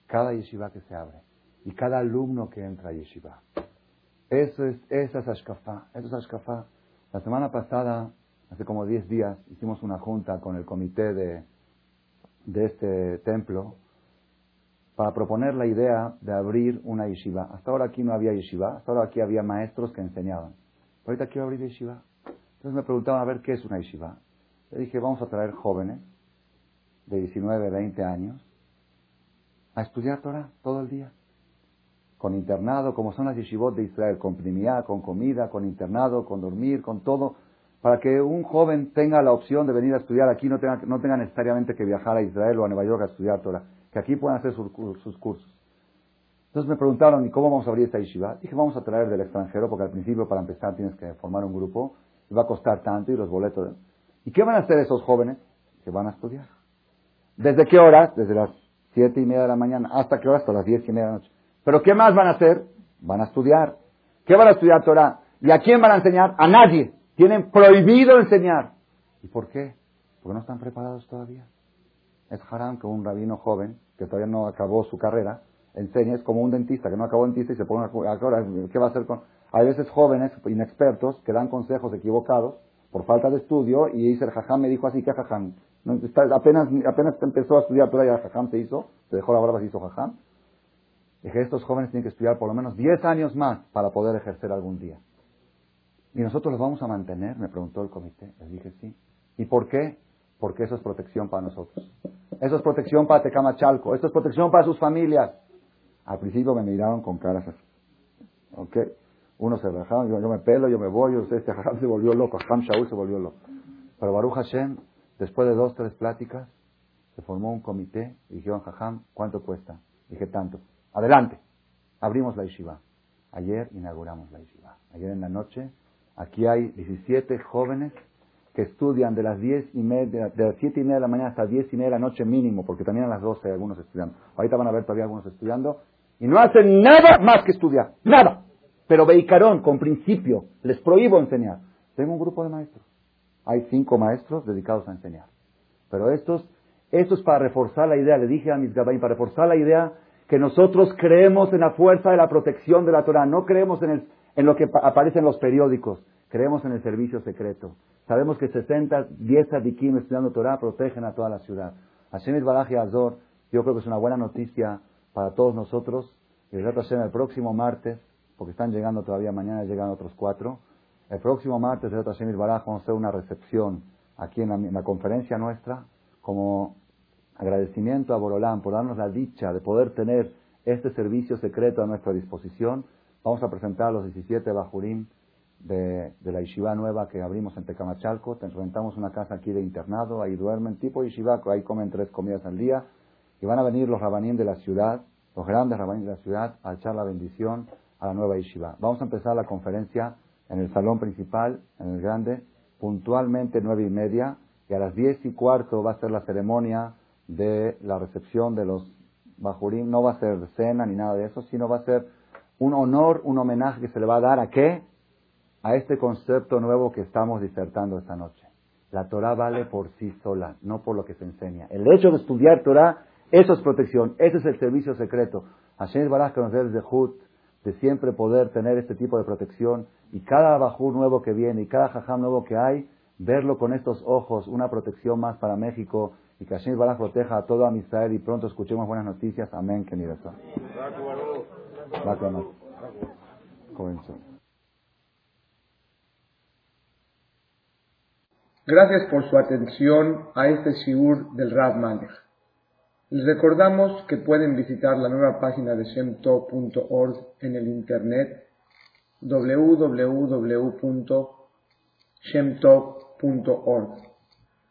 Cada yeshiva que se abre y cada alumno que entra a yeshiva. Eso es, esa es Ashkafá. Eso es Ashkafá. La semana pasada, hace como 10 días, hicimos una junta con el comité de, de este templo para proponer la idea de abrir una yeshiva. Hasta ahora aquí no había yeshiva, hasta ahora aquí había maestros que enseñaban. Ahorita quiero abrir yeshiva. Entonces me preguntaban a ver qué es una yeshiva. Le dije, vamos a traer jóvenes de 19, 20 años a estudiar Torah todo el día. Con internado, como son las yeshivot de Israel, con primía, con comida, con internado, con dormir, con todo, para que un joven tenga la opción de venir a estudiar aquí, no tenga, no tenga necesariamente que viajar a Israel o a Nueva York a estudiar Torah que aquí puedan hacer sus, cursos. Entonces me preguntaron, ¿y cómo vamos a abrir esta yeshiva? Dije, vamos a traer del extranjero, porque al principio para empezar tienes que formar un grupo, y va a costar tanto y los boletos. ¿Y qué van a hacer esos jóvenes? Que van a estudiar. ¿Desde qué horas? Desde las siete y media de la mañana. ¿Hasta qué horas? Hasta las diez y media de la noche. ¿Pero qué más van a hacer? Van a estudiar. ¿Qué van a estudiar Torah? ¿Y a quién van a enseñar? A nadie. Tienen prohibido enseñar. ¿Y por qué? Porque no están preparados todavía. Es haram que un rabino joven, que todavía no acabó su carrera, enseñe, es como un dentista que no acabó dentista y se pone ahora, ¿qué va a hacer con...? Hay veces jóvenes inexpertos que dan consejos equivocados por falta de estudio y dice el jajam me dijo así, ¿qué jajam? apenas, apenas empezó a estudiar todavía el jajam se hizo, se dejó la barba se hizo jajam. Dije, estos jóvenes tienen que estudiar por lo menos 10 años más para poder ejercer algún día. ¿Y nosotros los vamos a mantener? Me preguntó el comité. Les dije, sí. ¿Y por qué? porque eso es protección para nosotros. Eso es protección para Tecamachalco, eso es protección para sus familias. Al principio me miraron con caras así. ¿Ok? Uno se rajaba, yo, yo, me pelo, yo me voy, este Jajam se volvió loco, Jajam Shaul se volvió loco. Pero Baruch Hashem, después de dos, tres pláticas, se formó un comité y dijeron, Jajam, ¿cuánto cuesta? Dije, tanto. Adelante. Abrimos la yeshiva. Ayer inauguramos la yeshiva. Ayer en la noche, aquí hay 17 jóvenes que estudian de las diez y media, de las siete y media de la mañana hasta diez y media de la noche mínimo, porque también a las doce hay algunos estudiando. Ahorita van a ver todavía algunos estudiando, y no hacen nada más que estudiar, nada. Pero Beicarón, con principio, les prohíbo enseñar. Tengo un grupo de maestros. Hay cinco maestros dedicados a enseñar. Pero estos, esto es para reforzar la idea, le dije a mis gabaín, para reforzar la idea que nosotros creemos en la fuerza de la protección de la Torah, no creemos en, el, en lo que aparece en los periódicos, creemos en el servicio secreto. Sabemos que 60, 10 adikim estudiando Torah protegen a toda la ciudad. Hashem Baraj Azor, yo creo que es una buena noticia para todos nosotros. Y el el próximo martes, porque están llegando todavía, mañana llegan otros cuatro. El próximo martes, el Hashem Baraj, vamos a hacer una recepción aquí en la, conferencia nuestra, como agradecimiento a Borolán por darnos la dicha de poder tener este servicio secreto a nuestra disposición. Vamos a presentar los 17 bajurim de, la yeshiva nueva que abrimos en Tecamachalco. Rentamos una casa aquí de internado, ahí duermen, tipo yeshiva, ahí comen tres comidas al día. Y van a venir los rabanín de la ciudad, los grandes rabanín de la ciudad, a echar la bendición a la nueva yeshiva. Vamos a empezar la conferencia en el salón principal, en el grande, puntualmente nueve y media, y a las diez y cuarto va a ser la ceremonia de la recepción de los bajurín. No va a ser cena ni nada de eso, sino va a ser un honor, un homenaje que se le va a dar a qué? A este concepto nuevo que estamos disertando esta noche. La Torah vale por sí sola, no por lo que se enseña. El hecho de estudiar Torah, eso es protección, ese es el servicio secreto. Hashem Baraj que nos dé de Hut, de siempre poder tener este tipo de protección y cada bajú nuevo que viene y cada jajam nuevo que hay, verlo con estos ojos, una protección más para México y que Hashem Baraj proteja a todo Israel y pronto escuchemos buenas noticias. Amén. Que Gracias por su atención a este shiur del Rad Malech. Les recordamos que pueden visitar la nueva página de shemtov.org en el internet www.shemtov.org.